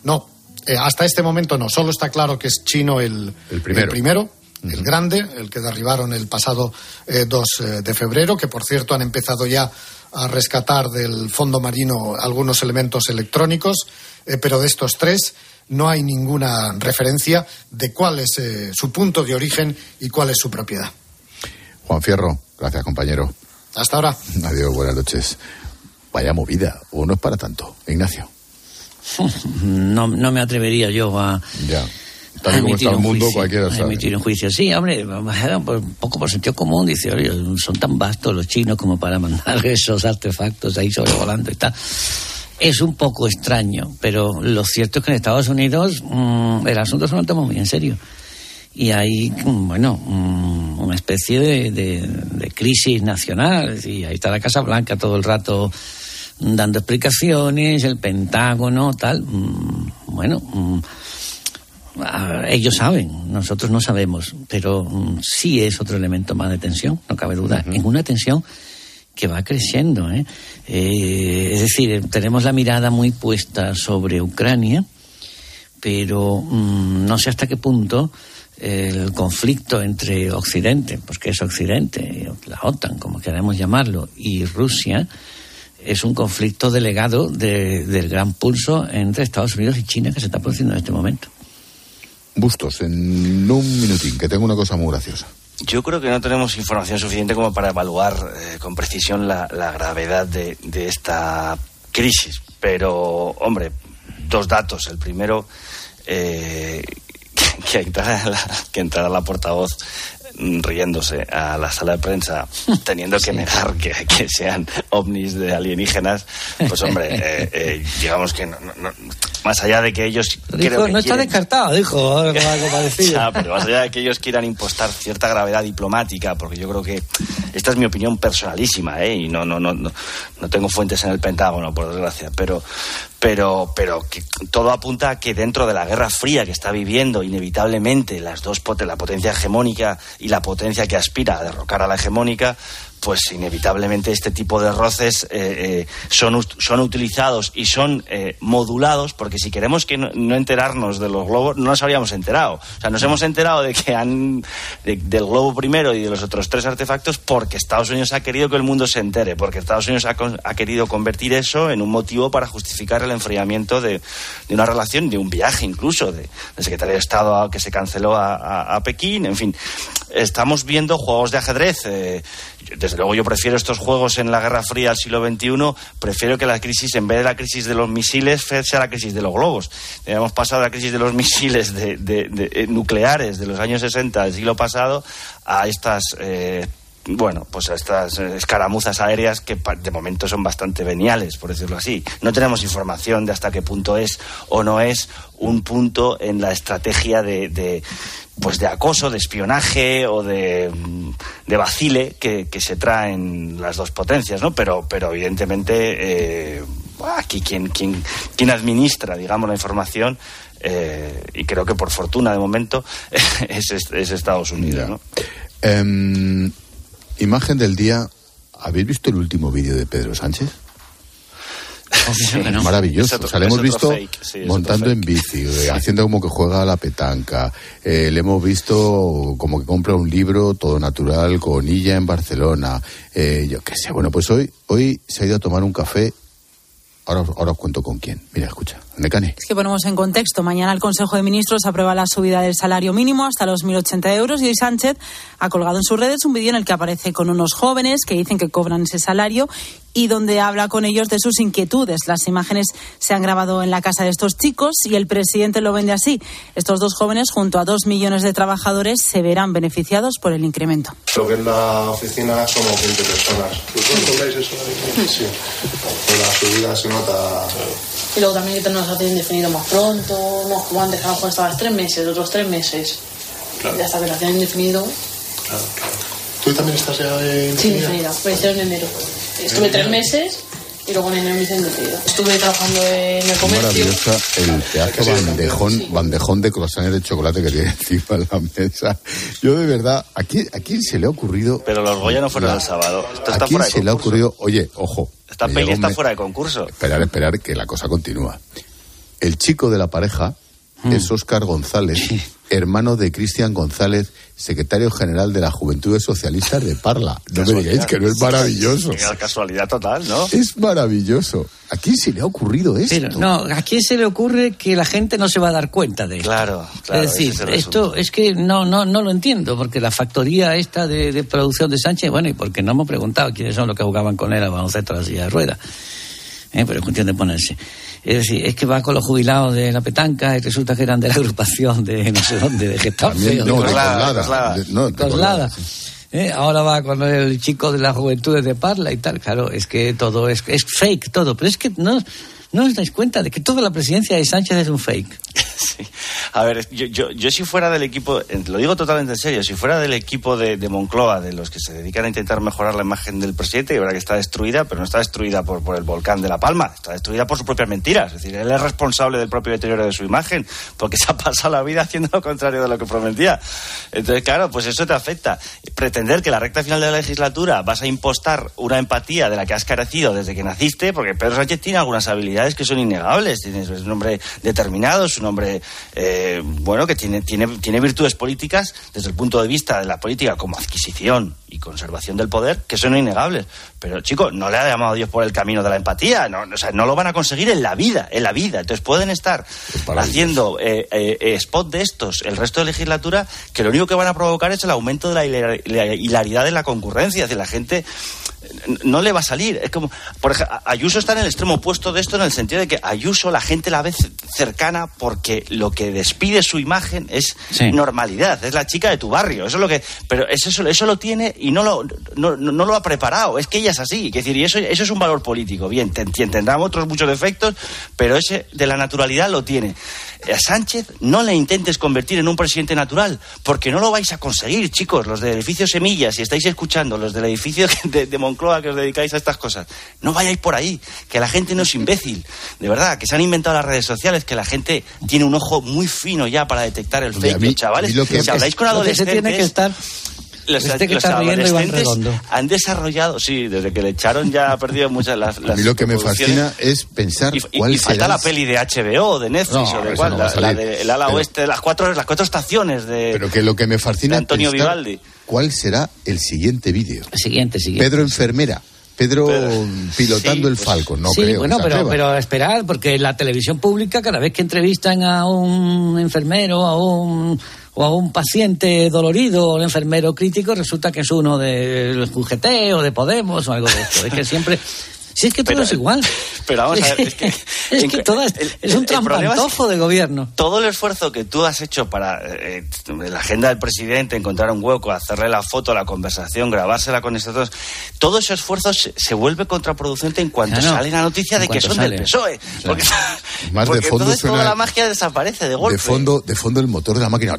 No, hasta este momento no, solo está claro que es chino el, el primero. El primero el grande, el que derribaron el pasado 2 eh, eh, de febrero, que por cierto han empezado ya a rescatar del fondo marino algunos elementos electrónicos, eh, pero de estos tres no hay ninguna referencia de cuál es su punto de origen y cuál es su propiedad. Juan Fierro, gracias compañero. Hasta ahora. Adiós, buenas noches. Vaya movida, o no es para tanto. Ignacio. No, no me atrevería yo a, ya Tal como está el mundo, cualquiera sabe. emitir un juicio. Sí, hombre, un poco por sentido común, dice, oye, son tan vastos los chinos como para mandar esos artefactos ahí sobrevolando y tal. Es un poco extraño, pero lo cierto es que en Estados Unidos mmm, el asunto se lo toma muy en serio. Y hay, mm, bueno, mm, una especie de, de, crisis nacional. Y ahí está la Casa Blanca todo el rato dando explicaciones, el Pentágono, tal. Mm, bueno ellos saben, nosotros no sabemos, pero mm, sí es otro elemento más de tensión, no cabe duda, en una tensión que va creciendo. ¿eh? ¿eh? es decir, tenemos la mirada muy puesta sobre Ucrania, pero mm, no sé hasta qué punto el conflicto entre Occidente, porque es Occidente, la OTAN, como queramos llamarlo, y Rusia, es un conflicto delegado del gran pulso entre Estados Unidos y China que se está produciendo en este momento. Bustos, en un minutín, que tengo una cosa muy graciosa. Yo creo que no tenemos información suficiente como para evaluar eh, con precisión la, gravedad de, esta crisis. Pero, hombre, dos datos. El primero, eh, que, entrara la, que entrara la portavoz riéndose a la sala de prensa teniendo que negar que, sean ovnis de alienígenas, pues hombre, eh, eh, digamos que no, más allá de que ellos no está descartado, dijo algo parecido. pero más allá de que ellos quieran impostar cierta gravedad diplomática, porque yo creo que esta es mi opinión personalísima, ¿eh? y no, no, no, no, no tengo fuentes en el Pentágono, por desgracia, pero, pero, pero que todo apunta a que dentro de la Guerra Fría que está viviendo inevitablemente las dos la potencia hegemónica y la potencia que aspira a derrocar a la hegemónica, pues inevitablemente este tipo de roces eh, eh, son, son utilizados y son eh, modulados, porque si queremos que no, enterarnos de los globos, no nos habríamos enterado. O sea, nos hemos enterado de que han del globo primero y de los otros tres artefactos porque Estados Unidos ha querido que el mundo se entere, porque Estados Unidos ha, ha querido convertir eso en un motivo para justificar el enfriamiento de, de una relación, de un viaje incluso, de, del secretario de Estado que se canceló a, a, Pekín, en fin. Estamos viendo juegos de ajedrez. Desde luego yo prefiero estos juegos en la Guerra Fría del siglo XXI, prefiero que la crisis, en vez de la crisis de los misiles, sea la crisis de los globos. Hemos pasado de la crisis de los misiles de, eh, nucleares de los años 60 del siglo pasado a estas... Eh, bueno, pues a estas escaramuzas aéreas que de momento son bastante veniales, por decirlo así. No tenemos información de hasta qué punto es o no es un punto en la estrategia de pues de acoso, de espionaje o de, de vacile que, se traen las dos potencias, ¿no? Pero, pero evidentemente eh, aquí quien, quien, quien administra, digamos, la información eh, y creo que por fortuna de momento es, es Estados Unidos, ¿no? Em, imagen del día. ¿Habéis visto el último vídeo de Pedro Sánchez? no. Maravilloso. Otro- o sea, le hemos visto fake, sí, es montando en bici, eh, haciendo como que juega a la petanca. Eh, le hemos visto como que compra un libro todo natural con Illa en Barcelona. Eh, yo qué sé. Bueno, pues hoy, hoy se ha ido a tomar un café. Ahora, ahora os cuento con quién. Mira, escucha. Es que ponemos en contexto. Mañana el Consejo de Ministros aprueba la subida del salario mínimo hasta los 1.080 euros y hoy Sánchez ha colgado en sus redes un vídeo en el que aparece con unos jóvenes que dicen que cobran ese salario y donde habla con ellos de sus inquietudes. Las imágenes se han grabado en la casa de estos chicos y el presidente lo vende así. Estos dos jóvenes, junto a dos millones de trabajadores, se verán beneficiados por el incremento. Lo que es la oficina somos 20 personas. ¿Vosotros cobráis eso? Sí. Con la subida se nota. Y luego también que a indefinido más pronto, no como antes, que a lo mejor estabas tres meses, otros tres meses. Claro. Y hasta que lo hacían indefinido, Claro, claro. ¿Tú también estás ya en sí, indefinida. Me hicieron en enero. Estuve tres meses y luego en enero me hice indefinido. Estuve trabajando en el comercio. Maravillosa el pedazo bandejón, bandejón de croissants de chocolate que tiene encima de la mesa. Yo de verdad, ¿a quién, a quién se le ha ocurrido? Pero los Goya no fueron la- el sábado. Esto ¿A está quién fuera de se le ha ocurrido? Oye, ojo. Esta peli está me- fuera de concurso. Esperar, esperar, que la cosa continúa. El chico de la pareja es Óscar González, hermano de Cristian González, secretario general de la Juventudes Socialistas de Parla. No me digáis que no es maravilloso. Qué casualidad total, ¿no? Es maravilloso. ¿A quién se le ha ocurrido esto? Pero no, ¿a quién se le ocurre que la gente no se va a dar cuenta de esto? Claro, claro. es decir, es esto es que no, no, no lo entiendo, porque la factoría esta de, de producción de Sánchez, bueno, y porque no hemos preguntado quiénes son los que jugaban con él a baloncesto a la silla de ruedas. Eh, pero es cuestión de ponerse. Es decir, es que va con los jubilados de la petanca y resulta que eran de la agrupación de no sé dónde, de Getafe. No, de Coslada. Eh, ahora va con el chico de las juventudes de Parla y tal. Claro, es que todo es, es fake, todo. Pero es que no, no os dais cuenta de que toda la presidencia de Sánchez es un fake. A ver, yo, yo, yo si fuera del equipo, eh, lo digo totalmente en serio, si fuera del equipo de, de Moncloa, de los que se dedican a intentar mejorar la imagen del presidente, y verdad que está destruida, pero no está destruida por, por el volcán de La Palma, está destruida por sus propias mentiras. Es decir, él es responsable del propio deterioro de su imagen, porque se ha pasado la vida haciendo lo contrario de lo que prometía. Entonces, claro, pues eso te afecta. Pretender que la recta final de la legislatura vas a impostar una empatía de la que has carecido desde que naciste, porque Pedro Sánchez tiene algunas habilidades que son innegables. Tiene- Es un hombre determinado, es un hombre, eh, bueno, que tiene, tiene, tiene virtudes políticas desde el punto de vista de la política como adquisición y conservación del poder, que son innegables. Pero, chico, no le ha llamado Dios por el camino de la empatía. No, o sea, no lo van a conseguir en la vida, en la vida. Entonces pueden estar haciendo eh, eh, spot de estos el resto de legislatura que lo único que van a provocar es el aumento de la hilar- la hilaridad de la concurrencia. Es decir, la gente no le va a salir. Es como, por ejemplo, Ayuso está en el extremo opuesto de esto en el sentido de que Ayuso la gente la ve cercana porque lo que despide su imagen es normalidad, es la chica de tu barrio. Eso es lo que, pero es eso, eso lo tiene y no lo, no, no- lo ha preparado. Es que ella es así. Es decir, y eso, eso es un valor político. Bien, te- te- tendrá otros muchos defectos, pero ese de la naturalidad lo tiene. A Sánchez no le intentes convertir en un presidente natural, porque no lo vais a conseguir, chicos, los del edificio Semillas, si estáis escuchando, los del edificio de, de Moncloa que os dedicáis a estas cosas, no vayáis por ahí, que la gente no es imbécil, de verdad, que se han inventado las redes sociales, que la gente tiene un ojo muy fino ya para detectar el a fake. mí- chavales, a lo que- si habláis con adolescentes... tiene que estar Los, Este que los está adolescentes han desarrollado, sí, desde que le echaron ya ha perdido muchas las, A las mí lo que me fascina es pensar Y, cuál y falta será la el- peli de HBO de Netflix No, o de cuál, no a la, la salir. de ala Pero- oeste, las cuatro, las cuatro estaciones de, Pero que lo que me fascina Antonio pensar Vivaldi. Cuál será el siguiente vídeo. Siguiente, siguiente. Pedro enfermera, Pedro pilotando el Falcon, no sí, creo. bueno, que se pero, pero esperar, porque la televisión pública, cada vez que entrevistan a un enfermero a un, o a un paciente dolorido o un enfermero crítico, resulta que es uno del UGT o de Podemos o algo de esto. Es que siempre. Si es que todo Pero- es igual. Pero vamos a ver, es que, Es que todo es, es un el es trampantojo de gobierno. todo el esfuerzo que tú has hecho para eh, la agenda del presidente, encontrar un hueco, hacerle la foto, la conversación, grabársela con estos todo ese esfuerzo se, se vuelve contraproducente en cuanto Claro, sale la noticia de que son sale. del PSOE. Porque, Más de porque fondo entonces suena- toda la magia desaparece de golpe. de fondo, de fondo el motor de la máquina.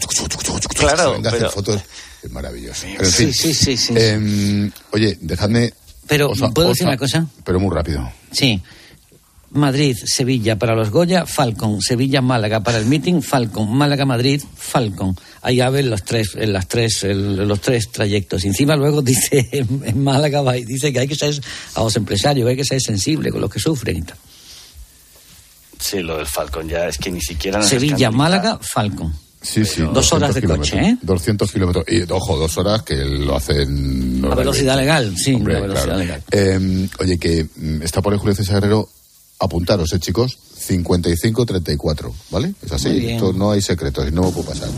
Claro, Venga pero- fotos. Es maravilloso. Pero en Sí, fin, sí, sí, sí. em, oye, dejadme. Pero, ¿puedo decir una cosa? Pero muy rápido. Sí. Madrid, Sevilla para los Goya, Falcon, Sevilla, Málaga para el meeting, Falcon, Málaga, Madrid, Falcon. Ahí ven los tres, en las tres, los tres trayectos. Y encima luego dice en, Málaga va y dice que hay que ser a los empresarios, hay que ser sensible con los que sufren y tal. Sí, lo del Falcon ya es que ni siquiera. Sevilla, Málaga, Falcon. Sí, sí. Dos horas de coche, ¿eh? 200 kilómetros. Y, ojo, dos horas que lo hacen... A velocidad legal, sí, a velocidad legal. Eh, oye, que mm, está por el Julio César Guerrero apuntaros, ¿eh, chicos? 55-34, ¿vale? Es así, Esto no hay secretos y no me puedo pasar.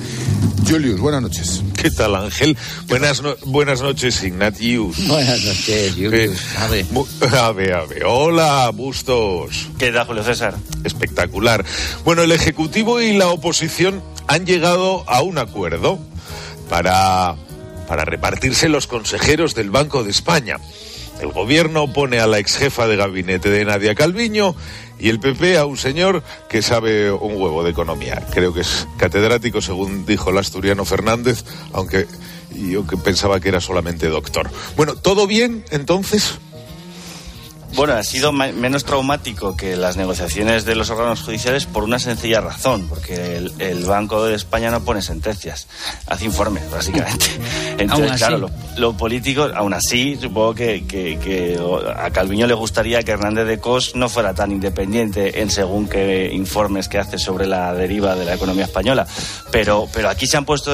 Julius, buenas noches. ¿Qué tal, Ángel? Buenas, buenas noches, Ignatius. Buenas noches, Julius. a ver. A ver, a ver. Hola, Bustos. ¿Qué tal, Julio César? Espectacular. Bueno, el Ejecutivo y la oposición han llegado a un acuerdo para, para repartirse los consejeros del Banco de España. El gobierno pone a la ex jefa de gabinete de Nadia Calviño y el PP a un señor que sabe un huevo de economía. Creo que es catedrático, según dijo el asturiano Fernández, aunque yo pensaba que era solamente doctor. Bueno, ¿todo bien entonces? Bueno, ha sido menos traumático que las negociaciones de los órganos judiciales por una sencilla razón, porque el, Banco de España no pone sentencias, hace informes, básicamente. Entonces, claro, lo, político, aún así, supongo que, a Calviño le gustaría que Hernández de Cos no fuera tan independiente en según qué informes que hace sobre la deriva de la economía española. Pero, pero aquí se han puesto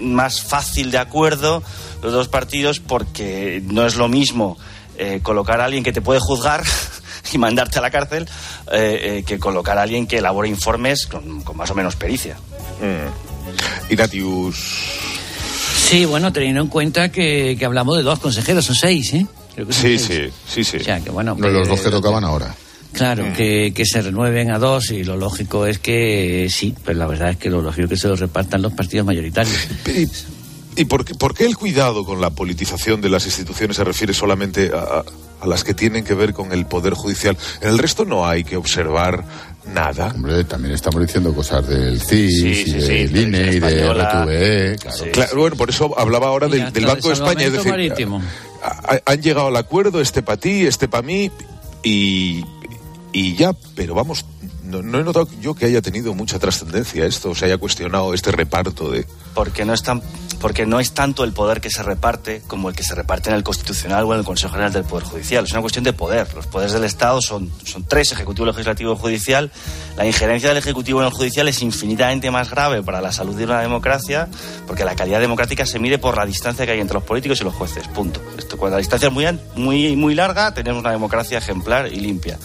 más fácil de acuerdo los dos partidos porque no es lo mismo eh, colocar a alguien que te puede juzgar y mandarte a la cárcel eh, eh, que colocar a alguien que elabore informes con, más o menos pericia. Mm. Ignatius. Sí, bueno, teniendo en cuenta que, hablamos de dos consejeros, son seis, ¿eh? sí, sí, sí, sí, que, bueno, los dos que tocaban ahora. Claro, mm. que, que, se renueven a dos y lo lógico es que sí, pero la verdad es que lo lógico es que se los repartan los partidos mayoritarios. ¿Y por qué, el cuidado con la politización de las instituciones se refiere solamente a, las que tienen que ver con el Poder Judicial? En el resto no hay que observar nada. Hombre, también estamos diciendo cosas del CIS y del INE y de RTVE. Claro. bueno, por eso hablaba ahora del, Banco de España. Es decir, han llegado al acuerdo, este para ti, este para mí, y, y ya, pero vamos, no, no, he notado yo que haya tenido mucha trascendencia esto, o se haya cuestionado este reparto de... Porque no están porque no es tanto el poder que se reparte como el que se reparte en el Constitucional o en el Consejo General del Poder Judicial. Es una cuestión de poder. Los poderes del Estado son, son tres, Ejecutivo, Legislativo y Judicial. La injerencia del Ejecutivo en el Judicial es infinitamente más grave para la salud de una democracia porque la calidad democrática se mide por la distancia que hay entre los políticos y los jueces. Punto. Cuando la distancia es muy, muy, muy larga, tenemos una democracia ejemplar y limpia.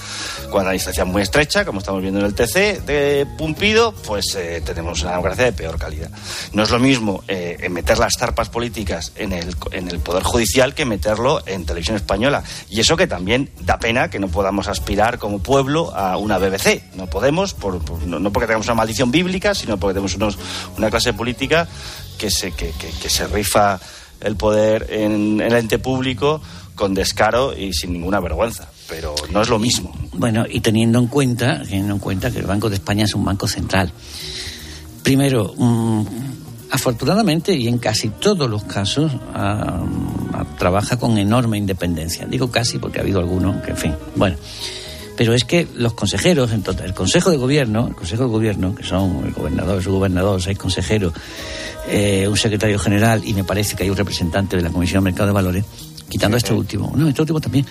Cuando la distancia es muy estrecha, como estamos viendo en el TC de Pumpido, pues eh, tenemos una democracia de peor calidad. No es lo mismo eh, meter las zarpas políticas en el, en el Poder Judicial que meterlo en televisión española. Y eso que también da pena que no podamos aspirar como pueblo a una BBC. No podemos, por, no, porque tengamos una maldición bíblica, sino porque tenemos unos, una clase política que se, que, se rifa el poder en, el ente público con descaro y sin ninguna vergüenza. Pero no es lo mismo. Bueno, y teniendo en cuenta, teniendo en cuenta que el Banco de España es un banco central. Primero, Afortunadamente, y en casi todos los casos, ah, ah, trabaja con enorme independencia. Digo casi porque ha habido algunos que, en fin, bueno. Pero es que los consejeros, entonces, el Consejo de Gobierno, el Consejo de Gobierno, que son el gobernador, el subgobernador, seis consejeros, eh, un secretario general y me parece que hay un representante de la Comisión de Mercado de Valores, quitando este último, no, este último también,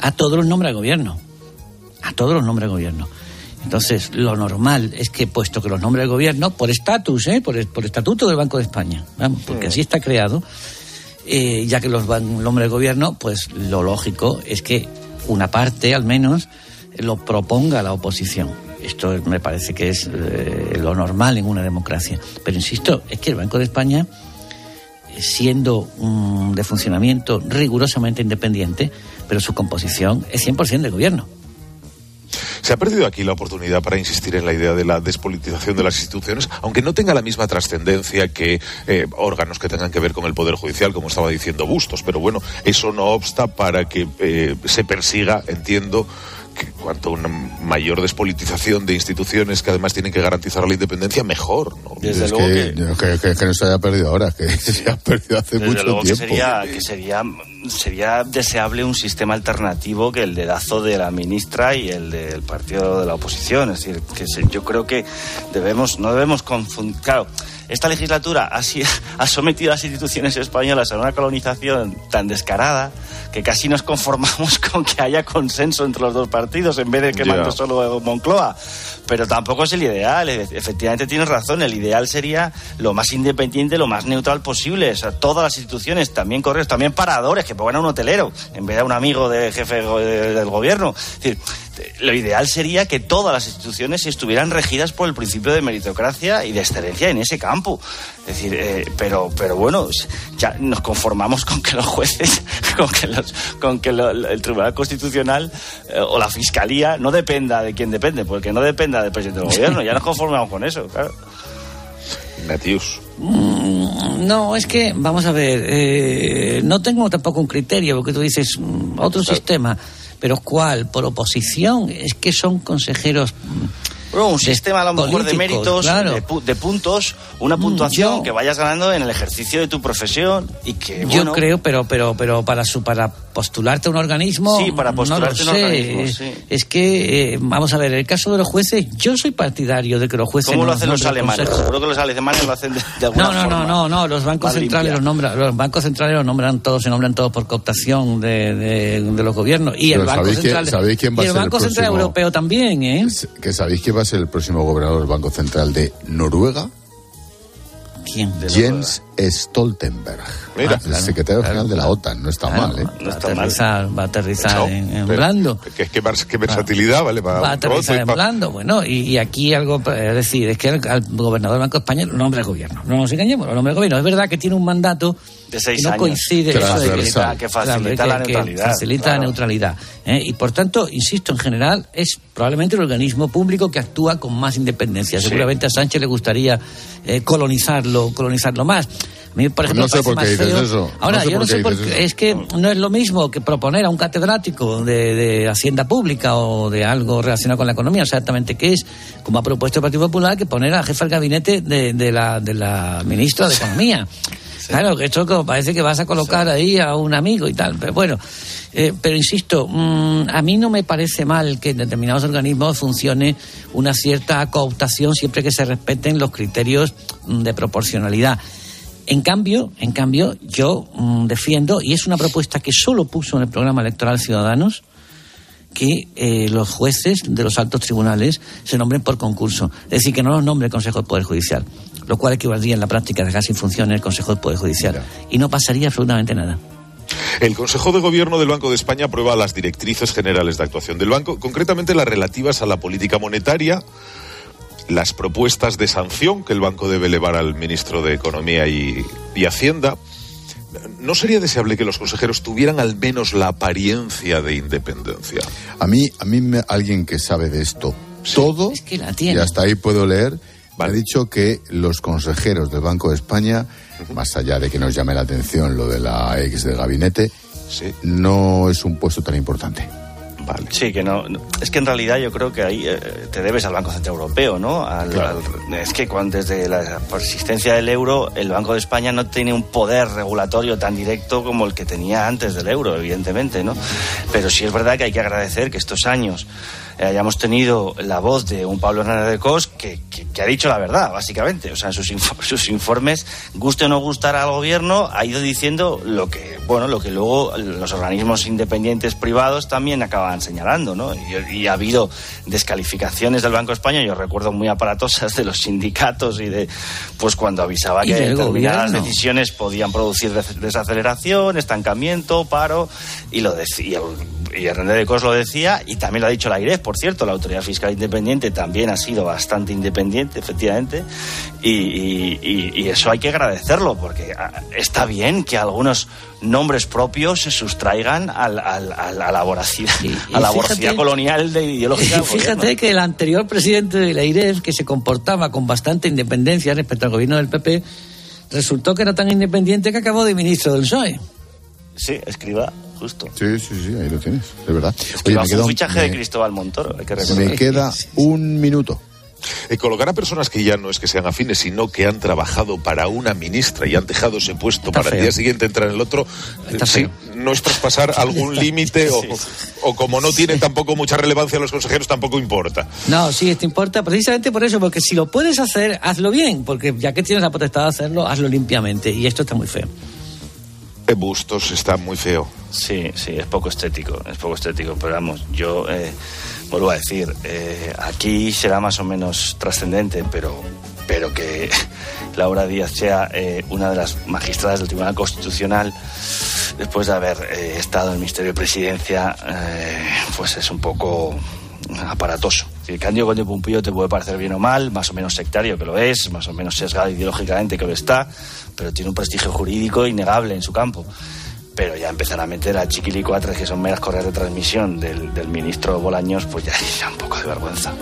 a todos los nombres de gobierno. A todos los nombres de gobierno. Entonces, lo normal es que, puesto que los nombres del gobierno, por estatus, ¿eh? por, por estatuto del Banco de España, vamos, porque así está creado, eh, ya que los nombres del gobierno, pues lo lógico es que una parte, al menos, lo proponga la oposición. Esto me parece que es eh, lo normal en una democracia. Pero insisto, es que el Banco de España, siendo de funcionamiento rigurosamente independiente, pero su composición es 100% del gobierno. Se ha perdido aquí la oportunidad para insistir en la idea de la despolitización de las instituciones, aunque no tenga la misma trascendencia que eh, órganos que tengan que ver con el Poder Judicial, como estaba diciendo Bustos. Pero bueno, eso no obsta para que eh, se persiga, entiendo, cuanto una mayor despolitización de instituciones que además tienen que garantizar la independencia, mejor. ¿no? Desde luego que, que, no se haya perdido ahora, que se haya perdido hace mucho tiempo. Que sería, que sería sería deseable un sistema alternativo que el dedazo de la ministra y el del partido de la oposición. Es decir, que yo creo que debemos, no debemos confundir. Claro, esta legislatura ha, ha sometido a las instituciones españolas a una colonización tan descarada que casi nos conformamos con que haya consenso entre los dos partidos en vez de que mande solo Moncloa. Pero tampoco es el ideal. Efectivamente tienes razón. El ideal sería lo más independiente, lo más neutral posible. O sea, todas las instituciones, también correos, también paradores, que pongan a un hotelero en vez de a un amigo de jefe del gobierno. Es decir, lo ideal sería que todas las instituciones estuvieran regidas por el principio de meritocracia y de excelencia en ese campo. Es decir, eh, pero, pero bueno, ya nos conformamos con que los jueces, con que, los, con que el Tribunal Constitucional eh, o la Fiscalía no dependa de quién depende, porque no dependa del presidente del gobierno. Ya nos conformamos con eso, claro. Natius. Mm, no, es que, vamos a ver, eh, no tengo tampoco un criterio, porque tú dices, mm, otro sistema. ¿Pero cuál? ¿Por oposición? Es que son consejeros un sistema a lo mejor de méritos, de, puntos, una mm, puntuación que vayas ganando en el ejercicio de tu profesión y que Yo creo, pero pero pero para su para postularte a un organismo Sí, para postularte no un organismo, Es que eh, vamos a ver, el caso de los jueces, yo soy partidario de que los jueces ¿Cómo lo hacen los alemanes? Seguro que los alemanes lo hacen de, alguna no, no, forma. No, no, no, los bancos centrales los nombran, los bancos centrales los nombran todos, se nombran todos por cooptación de, de, los gobiernos. Y el Banco Central y el Banco Central Europeo también, ¿eh? Que sabéis que va a ser el próximo gobernador del Banco Central de Noruega. ¿Quién? Jens Stoltenberg. Mira, el secretario general de la OTAN. No está mal, ¿eh? va, a aterrizar, va a aterrizar en, Blando. Que, que, que versatilidad, ¿vale? va a aterrizar en Blando. Bueno, y, aquí algo, es decir, es que al, gobernador del Banco Español lo nombra el gobierno. No nos engañemos, lo nombra el gobierno. Es verdad que tiene un mandato de seis no años. coincide eso de que, que, facilita la neutralidad. facilita la neutralidad. ¿eh? Y por tanto, insisto, en general es probablemente el organismo público que actúa con más independencia. Seguramente a Sánchez le gustaría eh, colonizarlo, colonizarlo más. A mí, por ejemplo, no sé por qué dices eso. Ahora, yo no sé por qué. Es que no es lo mismo que proponer a un catedrático de, de, Hacienda Pública o de algo relacionado con la economía, exactamente qué es, como ha propuesto el Partido Popular, que poner al jefe del gabinete de, de, la, de la ministra de Economía. Claro, que esto parece que vas a colocar ahí a un amigo y tal. Pero bueno, eh, pero insisto, mmm, a mí no me parece mal que en determinados organismos funcione una cierta cooptación siempre que se respeten los criterios mm, de proporcionalidad. En cambio, en cambio, yo mmm, defiendo, y es una propuesta que solo puso en el programa electoral Ciudadanos, que eh, los jueces de los altos tribunales se nombren por concurso. Es decir, que no los nombre el Consejo del Poder Judicial lo cual equivaldría en la práctica a dejar sin función el Consejo del Poder Judicial. Y no pasaría absolutamente nada. El Consejo de Gobierno del Banco de España aprueba las directrices generales de actuación del banco, concretamente las relativas a la política monetaria, las propuestas de sanción que el banco debe elevar al ministro de Economía y, Hacienda. ¿No sería deseable que los consejeros tuvieran al menos la apariencia de independencia? A mí, a mí alguien que sabe de esto todo, y hasta ahí puedo leer, ha dicho que los consejeros del Banco de España, más allá de que nos llame la atención lo de la ex de gabinete, no es un puesto tan importante. Vale. Sí, que no, Es que en realidad yo creo que ahí eh, te debes al Banco Central Europeo, ¿no? es que cuando, desde la persistencia del euro, el Banco de España no tiene un poder regulatorio tan directo como el que tenía antes del euro, evidentemente, ¿no? Pero sí es verdad que hay que agradecer que estos años eh, hayamos tenido la voz de un Pablo Hernández de Cos que, ha dicho la verdad, básicamente. O sea, en sus, sus informes, guste o no gustar al gobierno, ha ido diciendo lo que, bueno, lo que luego los organismos independientes privados también acaban señalando, ¿no? Y, ha habido descalificaciones del Banco de España, yo recuerdo muy aparatosas de los sindicatos y de, pues cuando avisaba que determinadas decisiones podían producir desaceleración, estancamiento, paro, y lo decía, y Hernández de Cos lo decía, y también lo ha dicho la IREF, por cierto, la Autoridad Fiscal Independiente también ha sido bastante independiente, efectivamente, y, eso hay que agradecerlo, porque ah, está bien que algunos nombres propios se sustraigan a la voracidad, a la voracidad colonial de ideología. Y fíjate que el anterior presidente de la IREF, que se comportaba con bastante independencia respecto al gobierno del PP, resultó que era tan independiente que acabó de ministro del PSOE. Sí, escriba. Justo. Sí, sí, sí, ahí lo tienes, de verdad. Oye, me queda un fichaje de Cristóbal Montoro, hay que Me queda un minuto. Eh, colocar a personas que ya no es que sean afines, sino que han trabajado para una ministra y han dejado ese puesto para el día siguiente entrar en el otro, eh, sí, no es traspasar algún límite o, o como no tiene tampoco mucha relevancia los consejeros, tampoco importa. No, sí, esto importa precisamente por eso, porque si lo puedes hacer, hazlo bien, porque ya que tienes la potestad de hacerlo, hazlo limpiamente y esto está muy feo. Bustos está muy feo. Sí, sí, es poco estético, es poco estético, pero vamos, yo eh, vuelvo a decir, eh, aquí será más o menos trascendente, pero, pero que Laura Díaz sea eh, una de las magistradas del Tribunal Constitucional, después de haber eh, estado en el Ministerio de Presidencia, pues es un poco aparatoso. El Cándido Conde Pumpillo te puede parecer bien o mal, más o menos sectario que lo es, más o menos sesgado ideológicamente que lo está, pero tiene un prestigio jurídico innegable en su campo. Pero ya empezar a meter a chiquilicuatres que son meras correas de transmisión del, del ministro Bolaños, pues ya es un poco de vergüenza.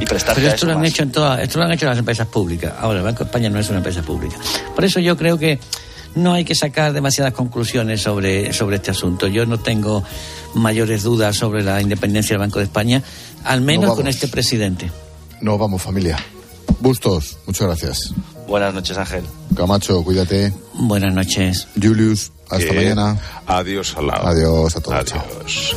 Y Pero esto lo han más. hecho en todas, esto lo han hecho las empresas públicas. Ahora, el Banco de España no es una empresa pública. Por eso yo creo que no hay que sacar demasiadas conclusiones sobre, sobre este asunto. Yo no tengo mayores dudas sobre la independencia del Banco de España, al menos con este presidente. No vamos, familia. Bustos, muchas gracias. Buenas noches, Ángel. Camacho, cuídate. Buenas noches. Julius, hasta mañana. Adiós, al lado. Adiós a todos. Adiós.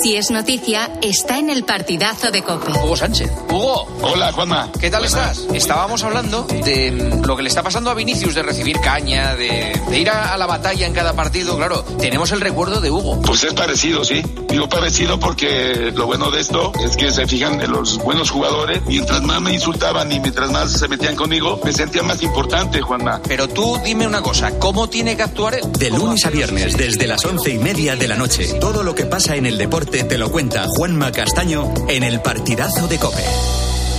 Si es noticia, está en el partidazo de Cope. Hugo Sánchez. Hugo. Hola, Juanma. ¿Qué tal estás? Estábamos hablando de mm, lo que le está pasando a Vinicius, de recibir caña, de, de ir a, a la batalla en cada partido. Claro, tenemos el recuerdo de Hugo. Pues es parecido, sí. Digo parecido porque lo bueno de esto es que se fijan en los buenos jugadores. Mientras más me insultaban y mientras más se metían conmigo, me sentía más importante, Juanma. Pero tú dime una cosa, ¿cómo tiene que actuar él? De lunes a viernes, desde las once y media de la noche, todo lo que pasa en el deporte te lo cuenta Juanma Castaño en el partidazo de Cope.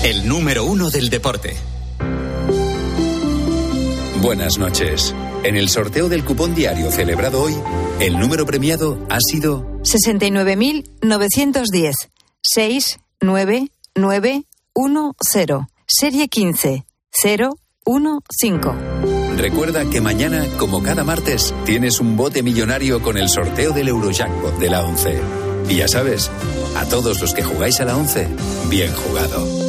El número uno del deporte. Buenas noches. En el sorteo del cupón diario celebrado hoy, el número premiado ha sido 69.910. 69910. Serie 15. 015. Recuerda que mañana, como cada martes, tienes un bote millonario con el sorteo del Eurojackpot de la 11. Y ya sabes, a todos los que jugáis a la 11, bien jugado.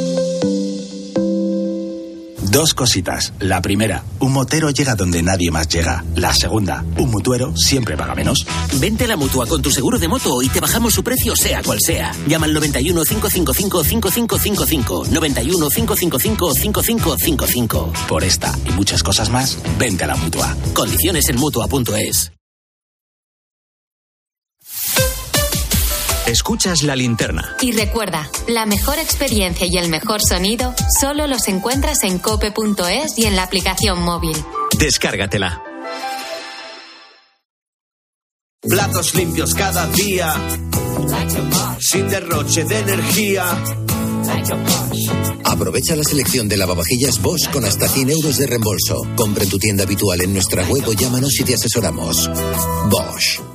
Dos cositas. La primera, un motero llega donde nadie más llega. La segunda, un mutuero siempre paga menos. Vente a la mutua con tu seguro de moto y te bajamos su precio, sea cual sea. Llama al 91 555 5555. 91 555 5555. Por esta y muchas cosas más, vente a la mutua. Condiciones en mutua.es. Escuchas la linterna. Y recuerda, la mejor experiencia y el mejor sonido solo los encuentras en cope.es y en la aplicación móvil. Descárgatela. Platos limpios cada día, sin derroche de energía. Aprovecha la selección de lavavajillas Bosch con hasta 100 euros de reembolso. Compra en tu tienda habitual en nuestra web o llámanos y te asesoramos. Bosch.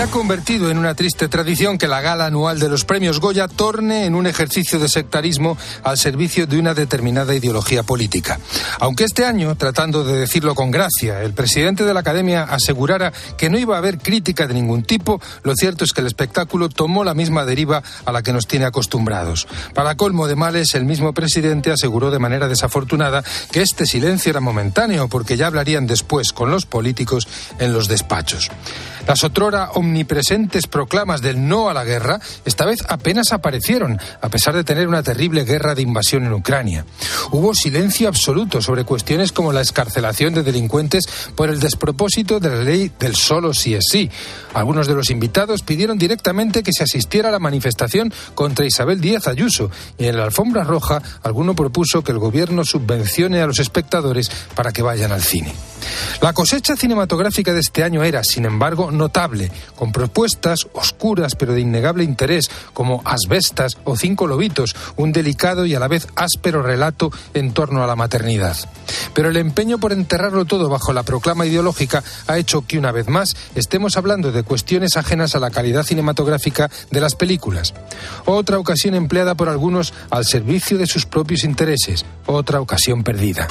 Se ha convertido en una triste tradición que la gala anual de los premios Goya torne en un ejercicio de sectarismo al servicio de una determinada ideología política. Aunque este año, tratando de decirlo con gracia, el presidente de la Academia asegurara que no iba a haber crítica de ningún tipo, lo cierto es que el espectáculo tomó la misma deriva a la que nos tiene acostumbrados. Para colmo de males, el mismo presidente aseguró de manera desafortunada que este silencio era momentáneo porque ya hablarían después con los políticos en los despachos. Las otrora omnipresentes proclamas del no a la guerra, esta vez apenas aparecieron, a pesar de tener una terrible guerra de invasión en Ucrania. Hubo silencio absoluto sobre cuestiones como la escarcelación de delincuentes por el despropósito de la ley del solo si es sí. Algunos de los invitados pidieron directamente que se asistiera a la manifestación contra Isabel Díaz Ayuso y en la alfombra roja alguno propuso que el gobierno subvencione a los espectadores para que vayan al cine. La cosecha cinematográfica de este año era, sin embargo, notable, con propuestas oscuras pero de innegable interés, como Asbestas o Cinco Lobitos, un delicado y a la vez áspero relato en torno a la maternidad. Pero el empeño por enterrarlo todo bajo la proclama ideológica ha hecho que, una vez más, estemos hablando de cuestiones ajenas a la calidad cinematográfica de las películas. Otra ocasión empleada por algunos al servicio de sus propios intereses, otra ocasión perdida.